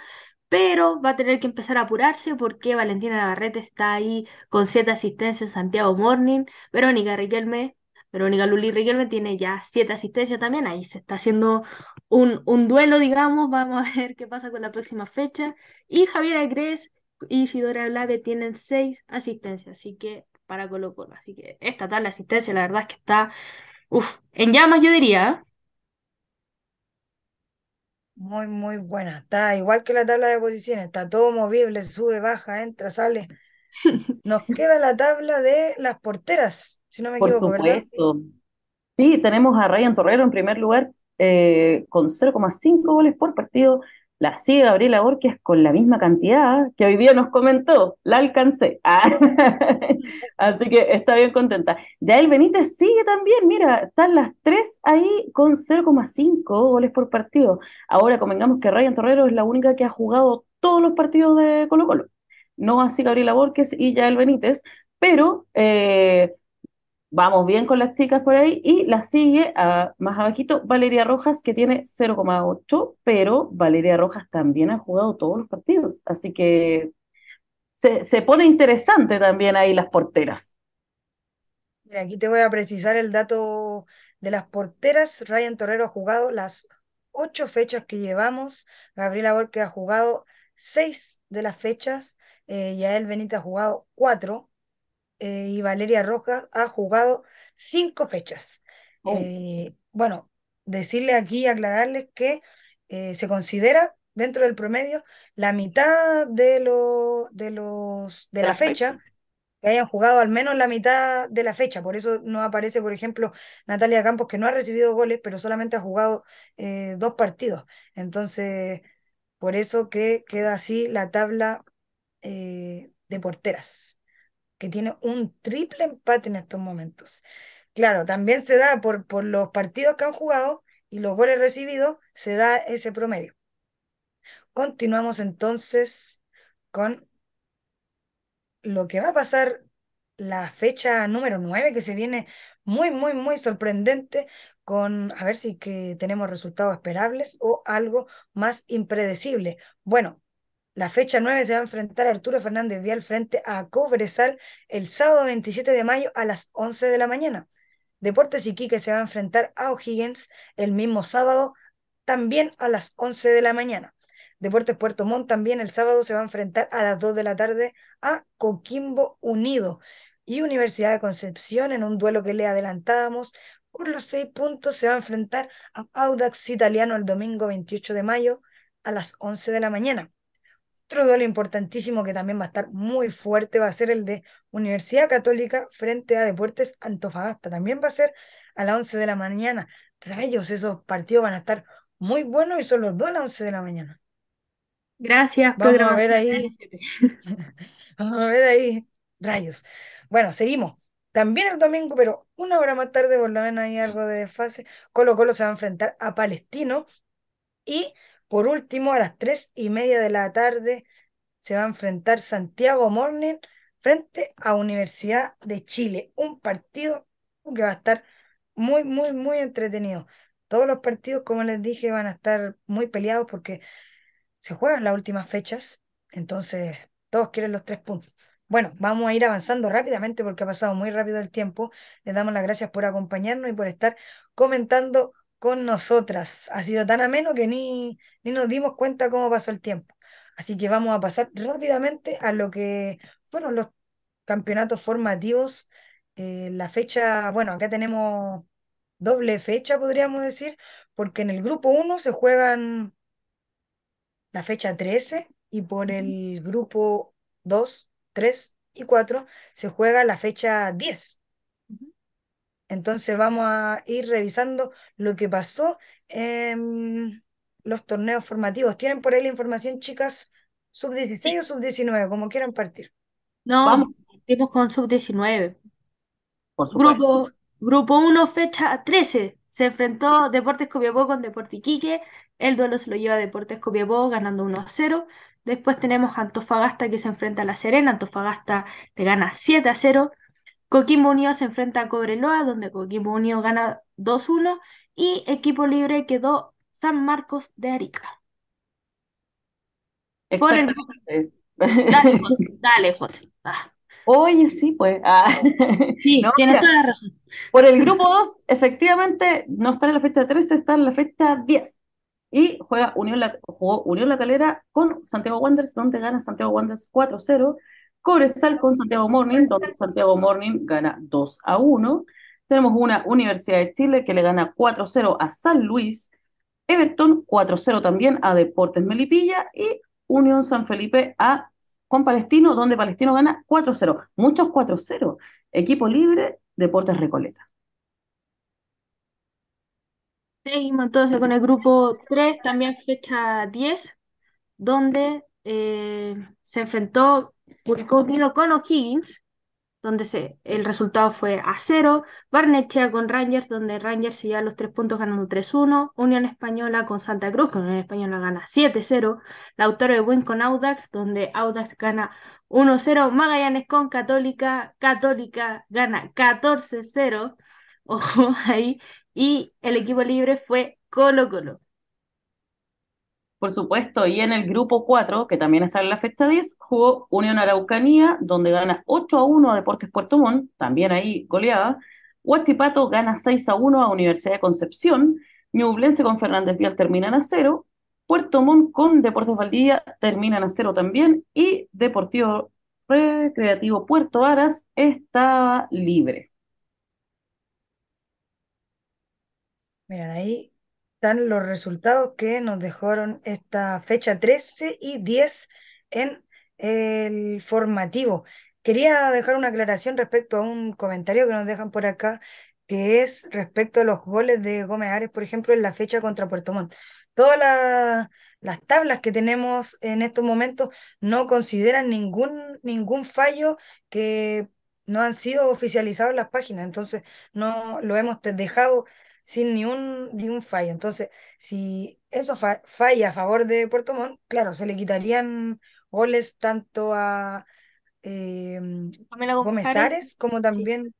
Speaker 3: pero va a tener que empezar a apurarse porque Valentina Navarrete está ahí con siete asistencias, Santiago Morning, Verónica Riquelme, Verónica Luli Riquelme tiene ya siete asistencias también, ahí se está haciendo un, un duelo, digamos, vamos a ver qué pasa con la próxima fecha. Y Javier Agres y Isidora Blave tienen seis asistencias, así que para Colo Colo. Así que esta tabla de asistencia, la verdad es que está uf, en llamas, yo diría.
Speaker 1: Muy, muy buena. Está igual que la tabla de posiciones. Está todo movible, sube, baja, entra, sale. Nos queda la tabla de las porteras, si no me
Speaker 2: Por
Speaker 1: equivoco, ¿verdad?
Speaker 2: Sí, tenemos a Ryan Torrero en primer lugar eh, con 0,5 goles por partido. La sigue Gabriela Borges con la misma cantidad que hoy día nos comentó. La alcancé. Así que está bien contenta. Ya el Benítez sigue también. Mira, están las tres ahí con 0,5 goles por partido. Ahora convengamos que Ryan Torrero es la única que ha jugado todos los partidos de Colo Colo. No así Gabriela Borges y ya el Benítez, pero eh, Vamos bien con las chicas por ahí y la sigue más abajito Valeria Rojas que tiene 0,8, pero Valeria Rojas también ha jugado todos los partidos, así que se, se pone interesante también ahí las porteras.
Speaker 1: Mira, aquí te voy a precisar el dato de las porteras. Ryan Torrero ha jugado las ocho fechas que llevamos. Gabriela Borges ha jugado seis de las fechas. Eh, Yael Benítez ha jugado cuatro. Eh, y Valeria Rojas ha jugado cinco fechas.
Speaker 2: Oh.
Speaker 1: Eh, bueno, decirle aquí, aclararles que eh, se considera dentro del promedio la mitad de, lo- de los de la fecha
Speaker 2: fecha.
Speaker 1: que hayan jugado al menos la mitad de la fecha. Por eso no aparece, por ejemplo, Natalia Campos, que no ha recibido goles, pero solamente ha jugado eh, dos partidos. Entonces, por eso que queda así la tabla eh, de porteras, que tiene un triple empate en estos momentos. Claro, también se da por, por los partidos que han jugado y los goles recibidos, se da ese promedio. Continuamos entonces con lo que va a pasar la fecha número 9, que se viene muy, muy, muy sorprendente con, a ver si que tenemos resultados esperables o algo más impredecible. Bueno, la fecha 9 se va a enfrentar Arturo Fernández Vial frente a Cobresal el sábado 27 de mayo a las 11 de la mañana. Deportes Iquique se va a enfrentar a O'Higgins el mismo sábado también a las 11 de la mañana. Deportes Puerto Montt también el sábado se va a enfrentar a las 2 de la tarde a Coquimbo Unido. Y Universidad de Concepción, en un duelo que le adelantábamos, por los seis puntos se va a enfrentar a Audax Italiano el domingo 28 de mayo a las 11 de la mañana. Otro duelo importantísimo que también va a estar muy fuerte va a ser el de Universidad Católica frente a Deportes Antofagasta. También va a ser a las 11 de la mañana. Rayos, esos partidos van a estar muy buenos y son los dos a las 11 de la mañana.
Speaker 3: Gracias,
Speaker 1: Vamos a ver ahí. Vamos a ver ahí. Rayos. Bueno, seguimos. También el domingo, pero una hora más tarde, por lo menos hay algo de desfase. Colo Colo se va a enfrentar a Palestino. Y por último, a las tres y media de la tarde, se va a enfrentar Santiago Morning frente a Universidad de Chile. Un partido que va a estar muy, muy, muy entretenido. Todos los partidos, como les dije, van a estar muy peleados porque se juegan las últimas fechas, entonces todos quieren los tres puntos. Bueno, vamos a ir avanzando rápidamente porque ha pasado muy rápido el tiempo. Les damos las gracias por acompañarnos y por estar comentando con nosotras. Ha sido tan ameno que ni, ni nos dimos cuenta cómo pasó el tiempo. Así que vamos a pasar rápidamente a lo que fueron los campeonatos formativos. Eh, la fecha, bueno, acá tenemos doble fecha, podríamos decir, porque en el grupo 1 se juegan la fecha 13 y por el grupo 2, 3 y 4 se juega la fecha 10. Entonces vamos a ir revisando lo que pasó en los torneos formativos. ¿Tienen por ahí la información, chicas? ¿Sub 16 o sub 19? Como quieran partir.
Speaker 3: No,
Speaker 2: Vamos,
Speaker 3: partimos con sub-19.
Speaker 2: por supuesto.
Speaker 3: Grupo, grupo 1, fecha 13. Se enfrentó Deportes Copiapó con Deportes Iquique. El duelo se lo lleva Deportes Copiapó ganando 1 a 0. Después tenemos Antofagasta que se enfrenta a La Serena. Antofagasta le gana 7 a 0. Coquimbo Unido se enfrenta a Cobreloa, donde Coquimbo Unido gana 2-1. Y equipo libre quedó San Marcos de Arica. Por el.
Speaker 2: Exactamente.
Speaker 3: Dale, José. Dale, José. Ah,
Speaker 2: Oye, sí, pues. ah.
Speaker 3: Sí,
Speaker 2: No,
Speaker 3: tienes
Speaker 2: mira,
Speaker 3: toda la razón.
Speaker 2: por el grupo 2, efectivamente, no está en la fecha 13, está en la fecha 10. Y juega Unión La, jugó Unión La Calera con Santiago Wanderers, donde gana Santiago Wanderers 4-0. Cobresal con Santiago Morning, donde Santiago Morning gana 2 a 1. Tenemos una Universidad de Chile que le gana 4-0 a San Luis. Everton 4-0 también a Deportes Melipilla. Y Unión San Felipe a con Palestino, donde Palestino gana 4-0. Muchos 4-0. Equipo libre, Deportes Recoleta.
Speaker 3: Seguimos entonces con el grupo 3, también fecha 10, donde eh, se enfrentó Unido con O'Higgins, donde se, el resultado fue a 0. Barnechea con Rangers, donde Rangers se lleva los 3 puntos ganando 3-1. Unión Española con Santa Cruz, que Unión Española gana 7-0. Lautaro de Buen con Audax, donde Audax gana 1-0. Magallanes con Católica, Católica gana 14-0. Ojo ahí. Y el equipo libre fue Colo Colo.
Speaker 2: Por supuesto, y en el grupo 4, que también está en la fecha 10, jugó Unión Araucanía, donde gana 8 a 1 a Deportes Puerto Montt, también ahí goleada. Huachipato gana 6 a 1 a Universidad de Concepción. Ñublense con Fernández Vial terminan a 0. Puerto Montt con Deportes Valdivia terminan a 0 también. Y Deportivo Recreativo Puerto Varas estaba libre.
Speaker 1: Miren, ahí están los resultados que nos dejaron esta fecha 13 y 10 en el formativo. Quería dejar una aclaración respecto a un comentario que nos dejan por acá, que es respecto a los goles de Gómez Ares, por ejemplo, en la fecha contra Puerto Montt. Todas las tablas que tenemos en estos momentos no consideran ningún, ningún fallo que no han sido oficializados en las páginas, entonces no lo hemos dejado sin ni un, ni un fallo. Entonces, si eso falla a favor de Puerto Montt, claro, se le quitarían goles tanto a eh, Gómez Ares como también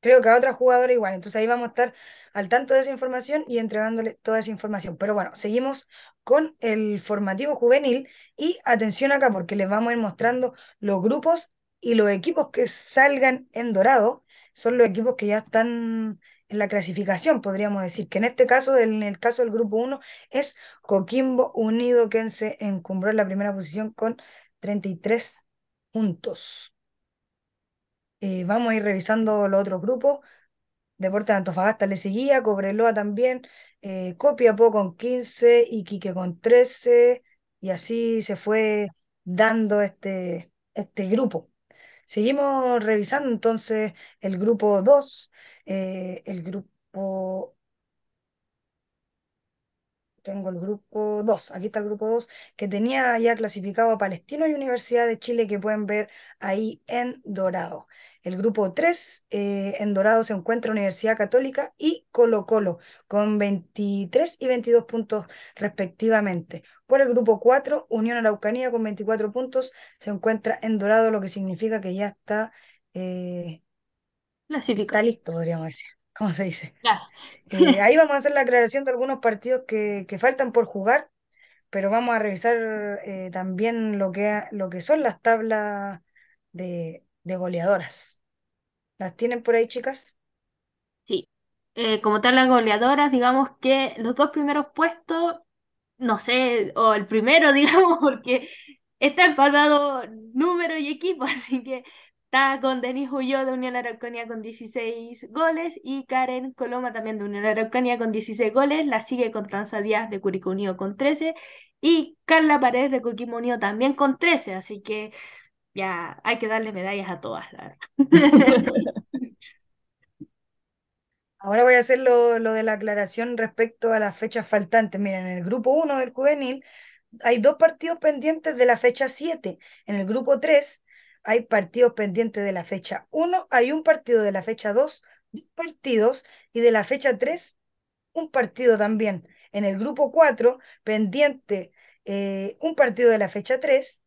Speaker 1: creo que a otra jugadora igual. Entonces ahí vamos a estar al tanto de esa información y entregándole toda esa información. Pero bueno, seguimos con el formativo juvenil y atención acá porque les vamos a ir mostrando los grupos y los equipos que salgan en dorado. Son los equipos que ya están la clasificación, podríamos decir, que en este caso, en el caso del grupo 1, es Coquimbo Unido, que se encumbró en la primera posición con 33 puntos. Eh, vamos a ir revisando los otros grupos. Deportes de Antofagasta le seguía, Cobreloa también, eh, Copiapó con 15, Iquique con 13, y así se fue dando este, este grupo. Seguimos revisando entonces el grupo 2, eh, el grupo tengo el grupo 2, aquí está el grupo 2, que tenía ya clasificado a Palestino y Universidad de Chile que pueden ver ahí en dorado. El grupo 3, eh, en dorado se encuentra Universidad Católica y Colo Colo, con 23 y 22 puntos respectivamente. Por el grupo 4, Unión Araucanía con 24 puntos, se encuentra en dorado, lo que significa que ya está, eh, está listo, podríamos decir. ¿Cómo se dice? Eh, ahí vamos a hacer la aclaración de algunos partidos que, que faltan por jugar, pero vamos a revisar eh, también lo que, lo que son las tablas de, de goleadoras. ¿Las tienen por ahí, chicas?
Speaker 3: Sí. Eh, como tal, las goleadoras, digamos que los dos primeros puestos, no sé, o el primero, digamos, porque está empatado número y equipo, así que Está con Denis Huyó de Unión Araucanía con 16 goles y Karen Coloma también de Unión Araucanía con 16 goles. La sigue Constanza Díaz de Curicó Unido con 13 y Carla Paredes de Coquimbo Unido también con 13. Así que ya hay que darle medallas a todas, la verdad.
Speaker 1: Ahora voy a hacer lo, lo, de la aclaración respecto a las fechas faltantes. Miren, en el grupo 1 del juvenil hay dos partidos pendientes de la fecha 7. En el grupo 3 hay partidos pendientes de la fecha 1, hay un partido de la fecha 2, dos partidos, y de la fecha 3, un partido también. En el grupo 4, pendiente eh, un partido de la fecha 3,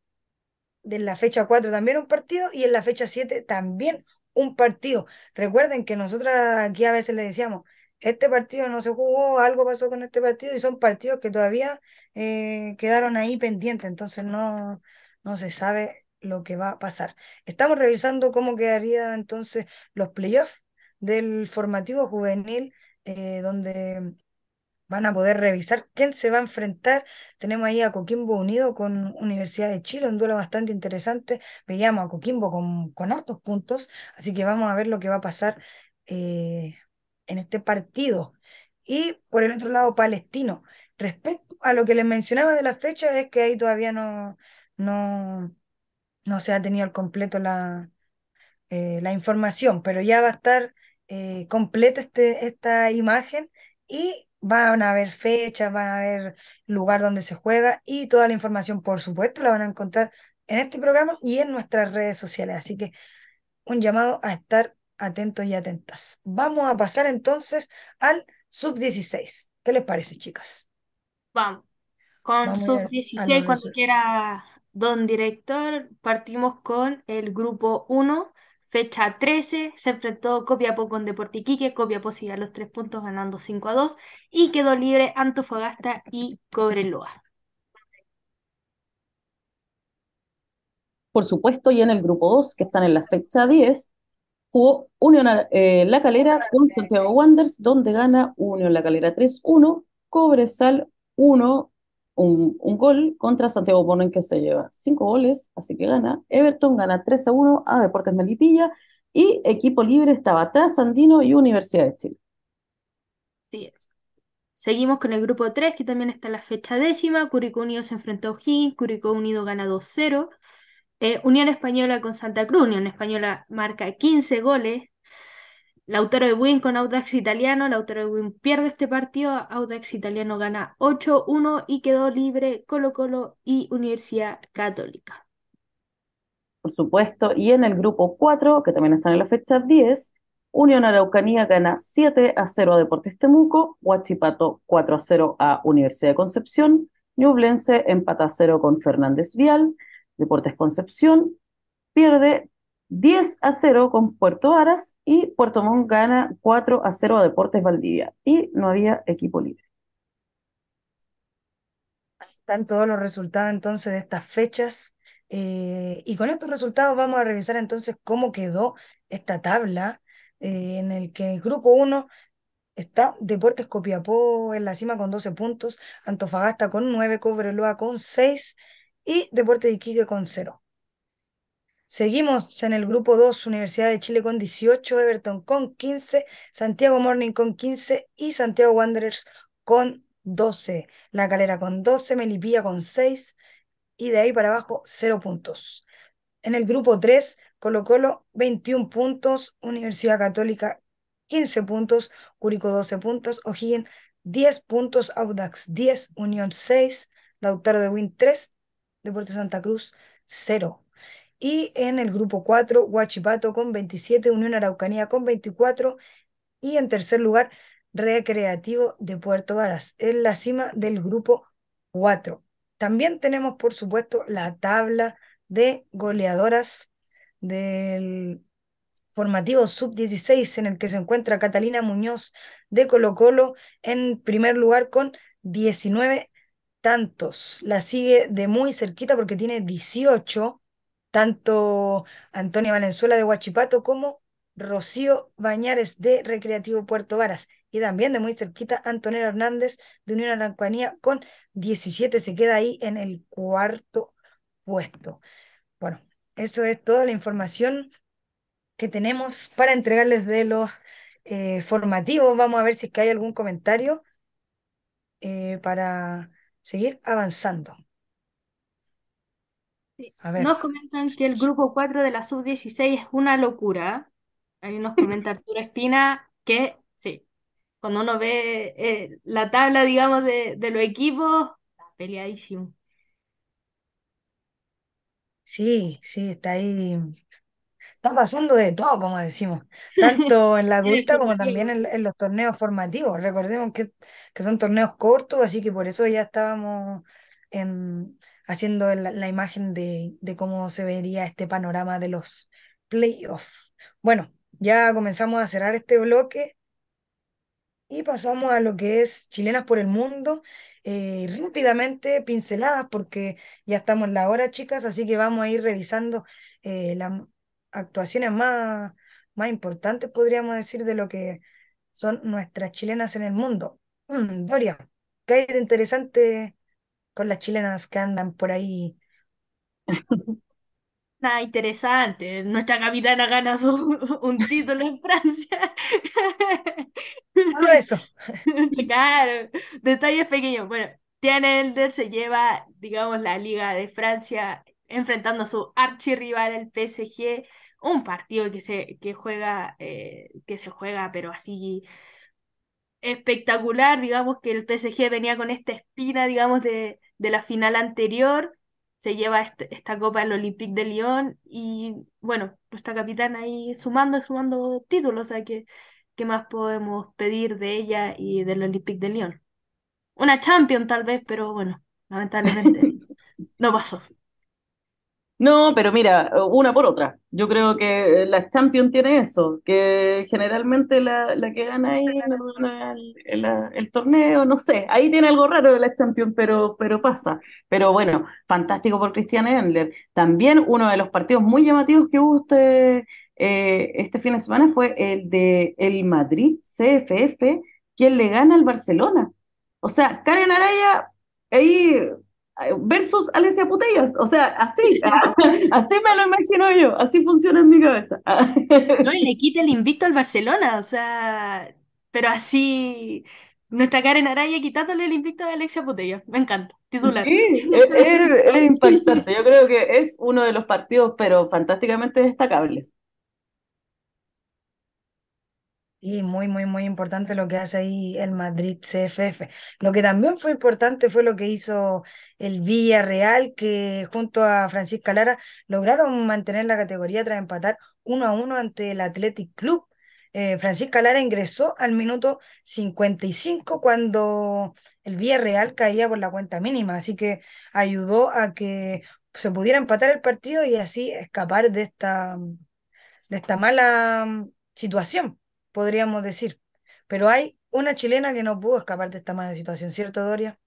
Speaker 1: de la fecha 4 también un partido, y en la fecha 7 también un partido. Recuerden que nosotros aquí a veces le decíamos, este partido no se jugó, algo pasó con este partido, y son partidos que todavía eh, quedaron ahí pendientes, entonces no, no se sabe lo que va a pasar. Estamos revisando cómo quedaría entonces los playoffs del formativo juvenil, eh, donde van a poder revisar quién se va a enfrentar. Tenemos ahí a Coquimbo unido con Universidad de Chile, un duelo bastante interesante. Veíamos a Coquimbo con, con altos puntos, así que vamos a ver lo que va a pasar eh, en este partido. Y por el otro lado, Palestino. Respecto a lo que les mencionaba de las fechas, es que ahí todavía no, no, no se ha tenido al completo la, eh, la información, pero ya va a estar eh, completa este, esta imagen y van a haber fechas, van a haber lugar donde se juega y toda la información, por supuesto, la van a encontrar en este programa y en nuestras redes sociales. Así que un llamado a estar atentos y atentas. Vamos a pasar entonces al sub-16. ¿Qué les parece, chicas?
Speaker 3: Vamos. Con sub-16, cuando quiera Don Director, partimos con el grupo 1, fecha 13, se enfrentó Copiapó con Deportiquique, Copiapó sigue a los tres puntos ganando 5 a 2 y quedó libre Antofagasta y Cobreloa.
Speaker 2: Por supuesto, y en el grupo 2, que están en la fecha 10, jugó Unión eh, La Calera con Santiago Wanderers, donde gana Unión La Calera 3-1, Cobresal 1, un, gol contra Santiago Morning que se lleva cinco goles, así que gana. Everton gana 3 a 1 a Deportes Melipilla y equipo libre estaba atrás Andino y Universidad de Chile.
Speaker 3: Seguimos con el grupo 3, que también está en la fecha décima. Curicó Unido se enfrentó a O'Higgins, Curicó Unido gana 2-0. Eh, Unión Española con Santa Cruz, Unión Española marca 15 goles. Lautaro de Win con Audax Italiano, Lautaro de Win pierde este partido, Audax Italiano gana 8-1 y quedó libre Colo Colo y Universidad Católica.
Speaker 2: Por supuesto, y en el grupo 4, que también están en la fecha 10, Unión Araucanía gana 7 a 0 a Deportes Temuco, Huachipato 4 a 0 a Universidad de Concepción, Ñublense empata a 0 con Fernández Vial, Deportes Concepción pierde 10 a 0 con Puerto Varas y Puerto Montt gana 4 a 0 a Deportes Valdivia y no había equipo libre.
Speaker 1: Están todos los resultados entonces de estas fechas eh, y con estos resultados vamos a revisar entonces cómo quedó esta tabla eh, en el que el grupo 1 está Deportes Copiapó en la cima con 12 puntos, Antofagasta con 9, Cobreloa con 6 y Deportes de Iquique con 0. Seguimos en el grupo 2, Universidad de Chile con 18, Everton con 15, Santiago Morning con 15 y Santiago Wanderers con 12. La Calera con 12, Melipilla con 6 y de ahí para abajo 0 puntos. En el grupo 3, Colo Colo 21 puntos, Universidad Católica 15 puntos, Curicó 12 puntos, O'Higgins 10 puntos, Audax 10, Unión 6, Lautaro de Win 3, Deportes Santa Cruz 0. Y en el grupo 4, Huachipato con 27, Unión Araucanía con 24 y en tercer lugar, Recreativo de Puerto Varas, en la cima del grupo 4. También tenemos, por supuesto, la tabla de goleadoras del formativo sub-16 en el que se encuentra Catalina Muñoz de Colo Colo en primer lugar con 19 tantos. La sigue de muy cerquita porque tiene 18, tanto Antonia Valenzuela de Huachipato como Rocío Bañares de Recreativo Puerto Varas. Y también de muy cerquita Antonella Hernández de Unión Arancuanía con 17. Se queda ahí en el cuarto puesto. Bueno, eso es toda la información que tenemos para entregarles de los eh, formativos. Vamos a ver si es que hay algún comentario eh, para seguir avanzando.
Speaker 3: A ver. Nos comentan que el grupo 4 de la sub-16 es una locura. Ahí nos comenta Arturo Espina que sí, cuando uno ve eh, la tabla, digamos, de, de los equipos, está peleadísimo.
Speaker 1: Sí, sí, está ahí. Está pasando de todo, como decimos, tanto en la adulta como también en, los torneos formativos. Recordemos que, que son torneos cortos, así que por eso ya estábamos en, haciendo la, imagen de, de cómo se vería este panorama de los playoffs. Bueno, ya comenzamos a cerrar este bloque y pasamos a lo que es Chilenas por el Mundo. Eh, rápidamente pinceladas porque ya estamos en la hora, chicas, así que vamos a ir revisando eh, las actuaciones más, más importantes, podríamos decir, de lo que son nuestras chilenas en el mundo. Mm, Doria, ¿qué hay de interesante con las chilenas que andan por ahí?
Speaker 3: Nada interesante. Nuestra capitana gana un título en Francia.
Speaker 1: Solo eso.
Speaker 3: Claro, detalles pequeños. Bueno, Tiana Elder se lleva, digamos, la Liga de Francia enfrentando a su archirrival, el PSG. Un partido que se, que juega, eh, que se juega, pero así espectacular, digamos que el PSG venía con esta espina, digamos, de, de la final anterior se lleva este, esta copa del Olympique de Lyon y bueno, nuestra capitana ahí sumando y sumando títulos, o sea que ¿qué más podemos pedir de ella y del Olympique de Lyon? Una champion tal vez, pero bueno, lamentablemente no pasó.
Speaker 2: No, pero mira, una por otra. Yo creo que la Champions tiene eso, que generalmente la, la que gana ahí gana el, torneo, no sé, ahí tiene algo raro la Champions, pero, pero pasa. Pero bueno, fantástico por Cristiane Endler. También uno de los partidos muy llamativos que hubo este, eh, este fin de semana fue el de el Madrid CFF, quien le gana al Barcelona. O sea, Karen Araya ahí versus Alesia Putellas, o sea, así, así me lo imagino yo, así funciona en mi cabeza.
Speaker 3: No, y le quita el invicto al Barcelona, o sea, pero así, nuestra Karen Araya quitándole el invicto a Alexia Putellas, me encanta, titular.
Speaker 2: Sí, es, es impactante, yo creo que es uno de los partidos, pero fantásticamente destacables.
Speaker 1: Y muy, muy, muy importante lo que hace ahí el Madrid CFF. Lo que también fue importante fue lo que hizo el Villarreal, que junto a Francisca Lara lograron mantener la categoría tras empatar uno a uno ante el Athletic Club. Eh, Francisca Lara ingresó al minuto 55 cuando el Villarreal caía por la cuenta mínima, así que ayudó a que se pudiera empatar el partido y así escapar de esta, de esta mala situación podríamos decir. Pero hay una chilena que no pudo escapar de esta mala situación, ¿cierto, Doria?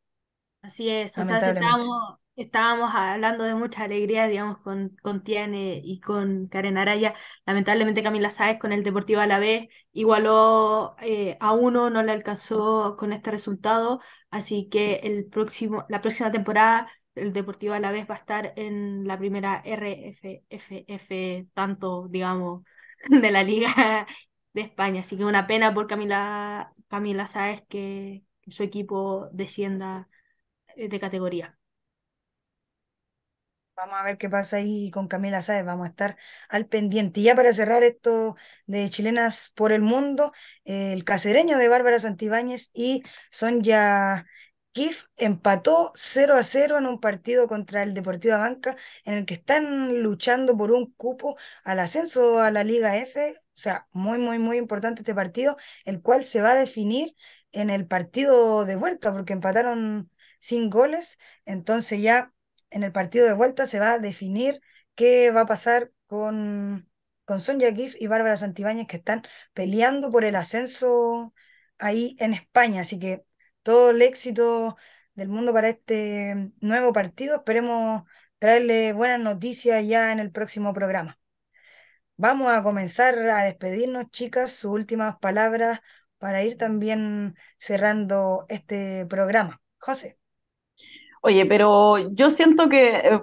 Speaker 3: Así es, o sea, estábamos, estábamos hablando de mucha alegría, digamos, con, con Tiane y con Karen Araya. Lamentablemente Camila Sáez con el Deportivo Alavés igualó eh, a uno, no le alcanzó con este resultado, así que el próximo, la próxima temporada el Deportivo Alavés va a estar en la primera RFFF, tanto, digamos, de la liga de España. Así que una pena por Camila, Camila Sáez que, su equipo descienda eh, de categoría.
Speaker 1: Vamos a ver qué pasa ahí con Camila Sáez, vamos a estar al pendiente. Y ya para cerrar esto de Chilenas por el Mundo, el casereño de Bárbara Santibáñez y Sonja Kif empató 0 a 0 en un partido contra el Deportivo Banca, en el que están luchando por un cupo al ascenso a la Liga F. O sea, muy, muy, muy importante este partido, el cual se va a definir en el partido de vuelta, porque empataron sin goles. Entonces ya en el partido de vuelta se va a definir qué va a pasar con, con Sonja Kif y Bárbara Santibáñez, que están peleando por el ascenso ahí en España. Así que todo el éxito del mundo para este nuevo partido. Esperemos traerle buenas noticias ya en el próximo programa. Vamos a comenzar a despedirnos, chicas, sus últimas palabras para ir también cerrando este programa. José.
Speaker 2: Oye, pero yo siento que eh,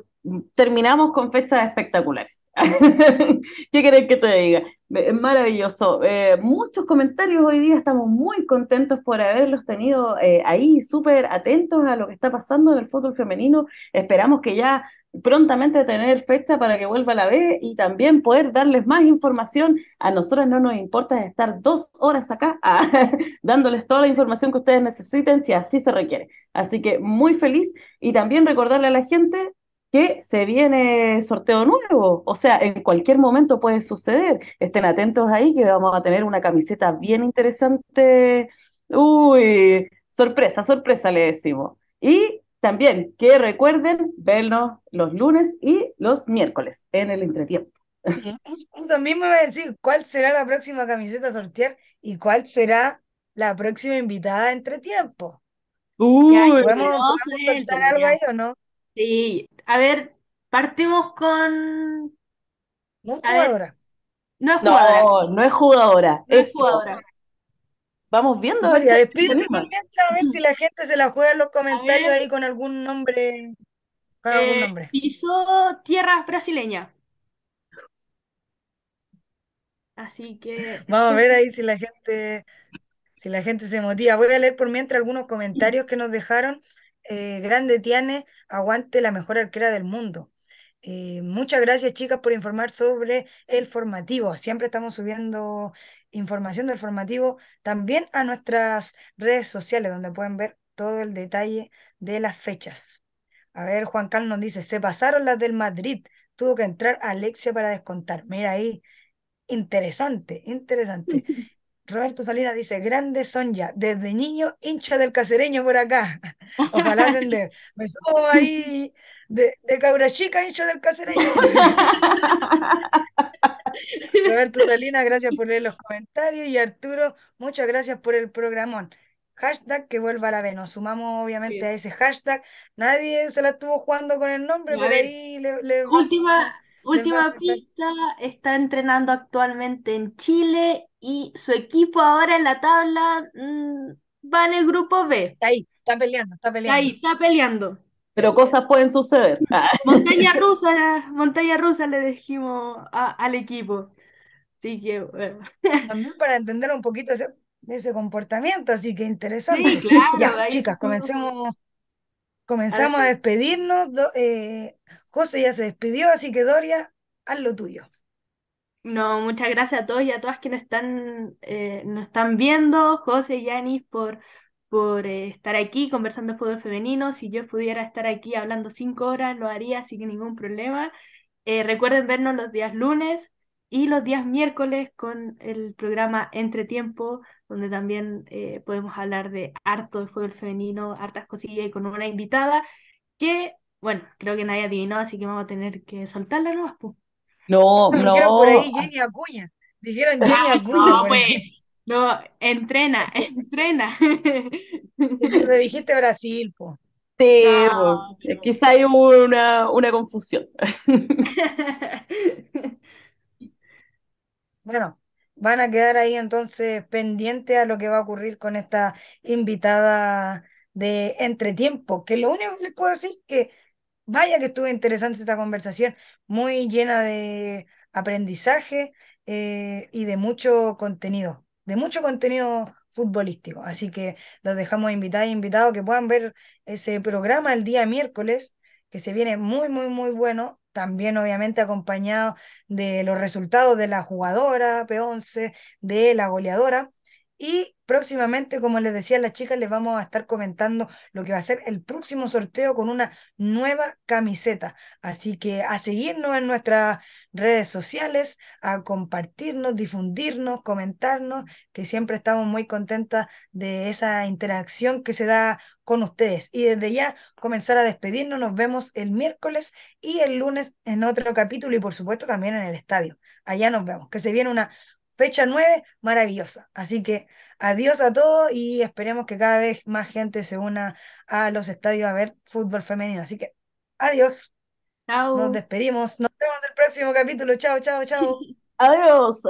Speaker 2: terminamos con fechas espectaculares. ¿Qué querés que te diga? Es maravilloso. Eh, muchos comentarios hoy día, estamos muy contentos por haberlos tenido eh, ahí, súper atentos a lo que está pasando en el fútbol femenino. Esperamos que ya prontamente tener fecha para que vuelva a la B y también poder darles más información. A nosotros no nos importa estar dos horas acá ah, dándoles toda la información que ustedes necesiten si así se requiere. Así que muy feliz y también recordarle a la gente que se viene sorteo nuevo, o sea, en cualquier momento puede suceder. Estén atentos ahí que vamos a tener una camiseta bien interesante. Uy, sorpresa, sorpresa le decimos. Y también que recuerden vernos los lunes y los miércoles en el entretiempo.
Speaker 1: Eso mismo iba a decir, ¿cuál será la próxima camiseta a sortear y cuál será la próxima invitada a entretiempo?
Speaker 2: Uy,
Speaker 1: ¿Podemos, ¿podemos algo ahí o no?
Speaker 3: Sí, a ver, partimos con...
Speaker 1: No es jugadora.
Speaker 3: No es jugadora.
Speaker 2: No, no es jugadora.
Speaker 3: No es jugadora.
Speaker 2: Vamos viendo.
Speaker 1: a ver a ver si la gente se la juega en los comentarios ahí con algún nombre. Con algún
Speaker 3: Eh,
Speaker 1: nombre.
Speaker 3: pisó tierras brasileñas. Así que
Speaker 1: Vamos a ver ahí si la gente, si la gente se motiva. Voy a leer por mientras algunos comentarios que nos dejaron. Eh, grande Tiane, aguante la mejor arquera del mundo. Eh, muchas gracias, chicas, por informar sobre el formativo. Siempre estamos subiendo información del formativo también a nuestras redes sociales, donde pueden ver todo el detalle de las fechas. A ver, Juan Carlos nos dice, se pasaron las del Madrid, tuvo que entrar Alexia para descontar. Mira ahí, interesante, interesante. Roberto Salinas dice, grande Sonja, desde niño hincha del casereño por acá. Ojalá ascender. Me subo ahí de, de cabra chica, hincha del casereño. Roberto Salinas, gracias por leer los comentarios. Y Arturo, muchas gracias por el programón. Hashtag que vuelva a la B. Nos sumamos obviamente
Speaker 3: Sí.
Speaker 1: a ese hashtag. Nadie se la estuvo jugando con el nombre,
Speaker 3: ver,
Speaker 1: ahí le, le-
Speaker 3: última, última pista, está entrenando actualmente en Chile y su equipo ahora en la tabla mm, va en el grupo B.
Speaker 1: Está ahí, está peleando, está
Speaker 3: Está
Speaker 1: peleando.
Speaker 3: ahí, está peleando.
Speaker 2: Pero cosas pueden suceder. Ah,
Speaker 3: Montaña rusa, montaña rusa le dijimos a- al equipo. Así que, bueno.
Speaker 1: También para entender un poquito ese, ese comportamiento, así que
Speaker 3: Sí,
Speaker 1: interesante.
Speaker 3: claro,
Speaker 1: Ya, chicas, comencemos,
Speaker 3: a
Speaker 1: comenzamos a despedirnos. Do- eh, José ya se despidió, así que Doria, haz lo tuyo.
Speaker 3: No, muchas gracias a todos y a todas quienes están, eh, nos están viendo, José y Yanis, por, por eh, estar aquí conversando de fútbol femenino. Si yo pudiera estar aquí hablando cinco horas, lo haría, que ningún problema. Eh, recuerden vernos los días lunes y los días miércoles con el programa Entretiempo, donde también podemos hablar de harto de fútbol femenino, hartas cosillas y con una invitada que, bueno, creo que nadie adivinó, así que vamos a tener que soltarla nomás, pues.
Speaker 2: No,
Speaker 1: Dijeron por
Speaker 2: no.
Speaker 1: ahí Jenny Acuña. Dijeron Jenny Acuña
Speaker 3: No, pues, no, entrena, entrena.
Speaker 1: Le dijiste Brasil, po.
Speaker 2: Sí,
Speaker 3: No,
Speaker 2: pues, quizá hay una, una confusión.
Speaker 1: Bueno, van a quedar ahí entonces pendientes a lo que va a ocurrir con esta invitada de Entretiempo, que lo único que les puedo decir que vaya que estuvo interesante esta conversación, muy llena de aprendizaje eh, y de mucho contenido, de mucho contenido futbolístico. Así que los dejamos invitados e invitados que puedan ver ese programa el día miércoles, que se viene muy, muy, muy bueno. También obviamente acompañado de los resultados de la jugadora P11, de la goleadora. Y próximamente, como les decía las chicas, les vamos a estar comentando lo que va a ser el próximo sorteo con una nueva camiseta. Así que a seguirnos en nuestras redes sociales, a compartirnos, difundirnos, comentarnos, que siempre estamos muy contentas de esa interacción que se da con ustedes. Y desde ya comenzar a despedirnos, nos vemos el miércoles y el lunes en otro capítulo y por supuesto también en el estadio. Allá nos vemos, que se viene una fecha 9 maravillosa. Así que adiós a todos y esperemos que cada vez más gente se una a los estadios a ver fútbol femenino. Así que adiós, nos
Speaker 3: Chao.
Speaker 1: despedimos, nos vemos el próximo capítulo. Chao, chao, chao.
Speaker 2: Adiós.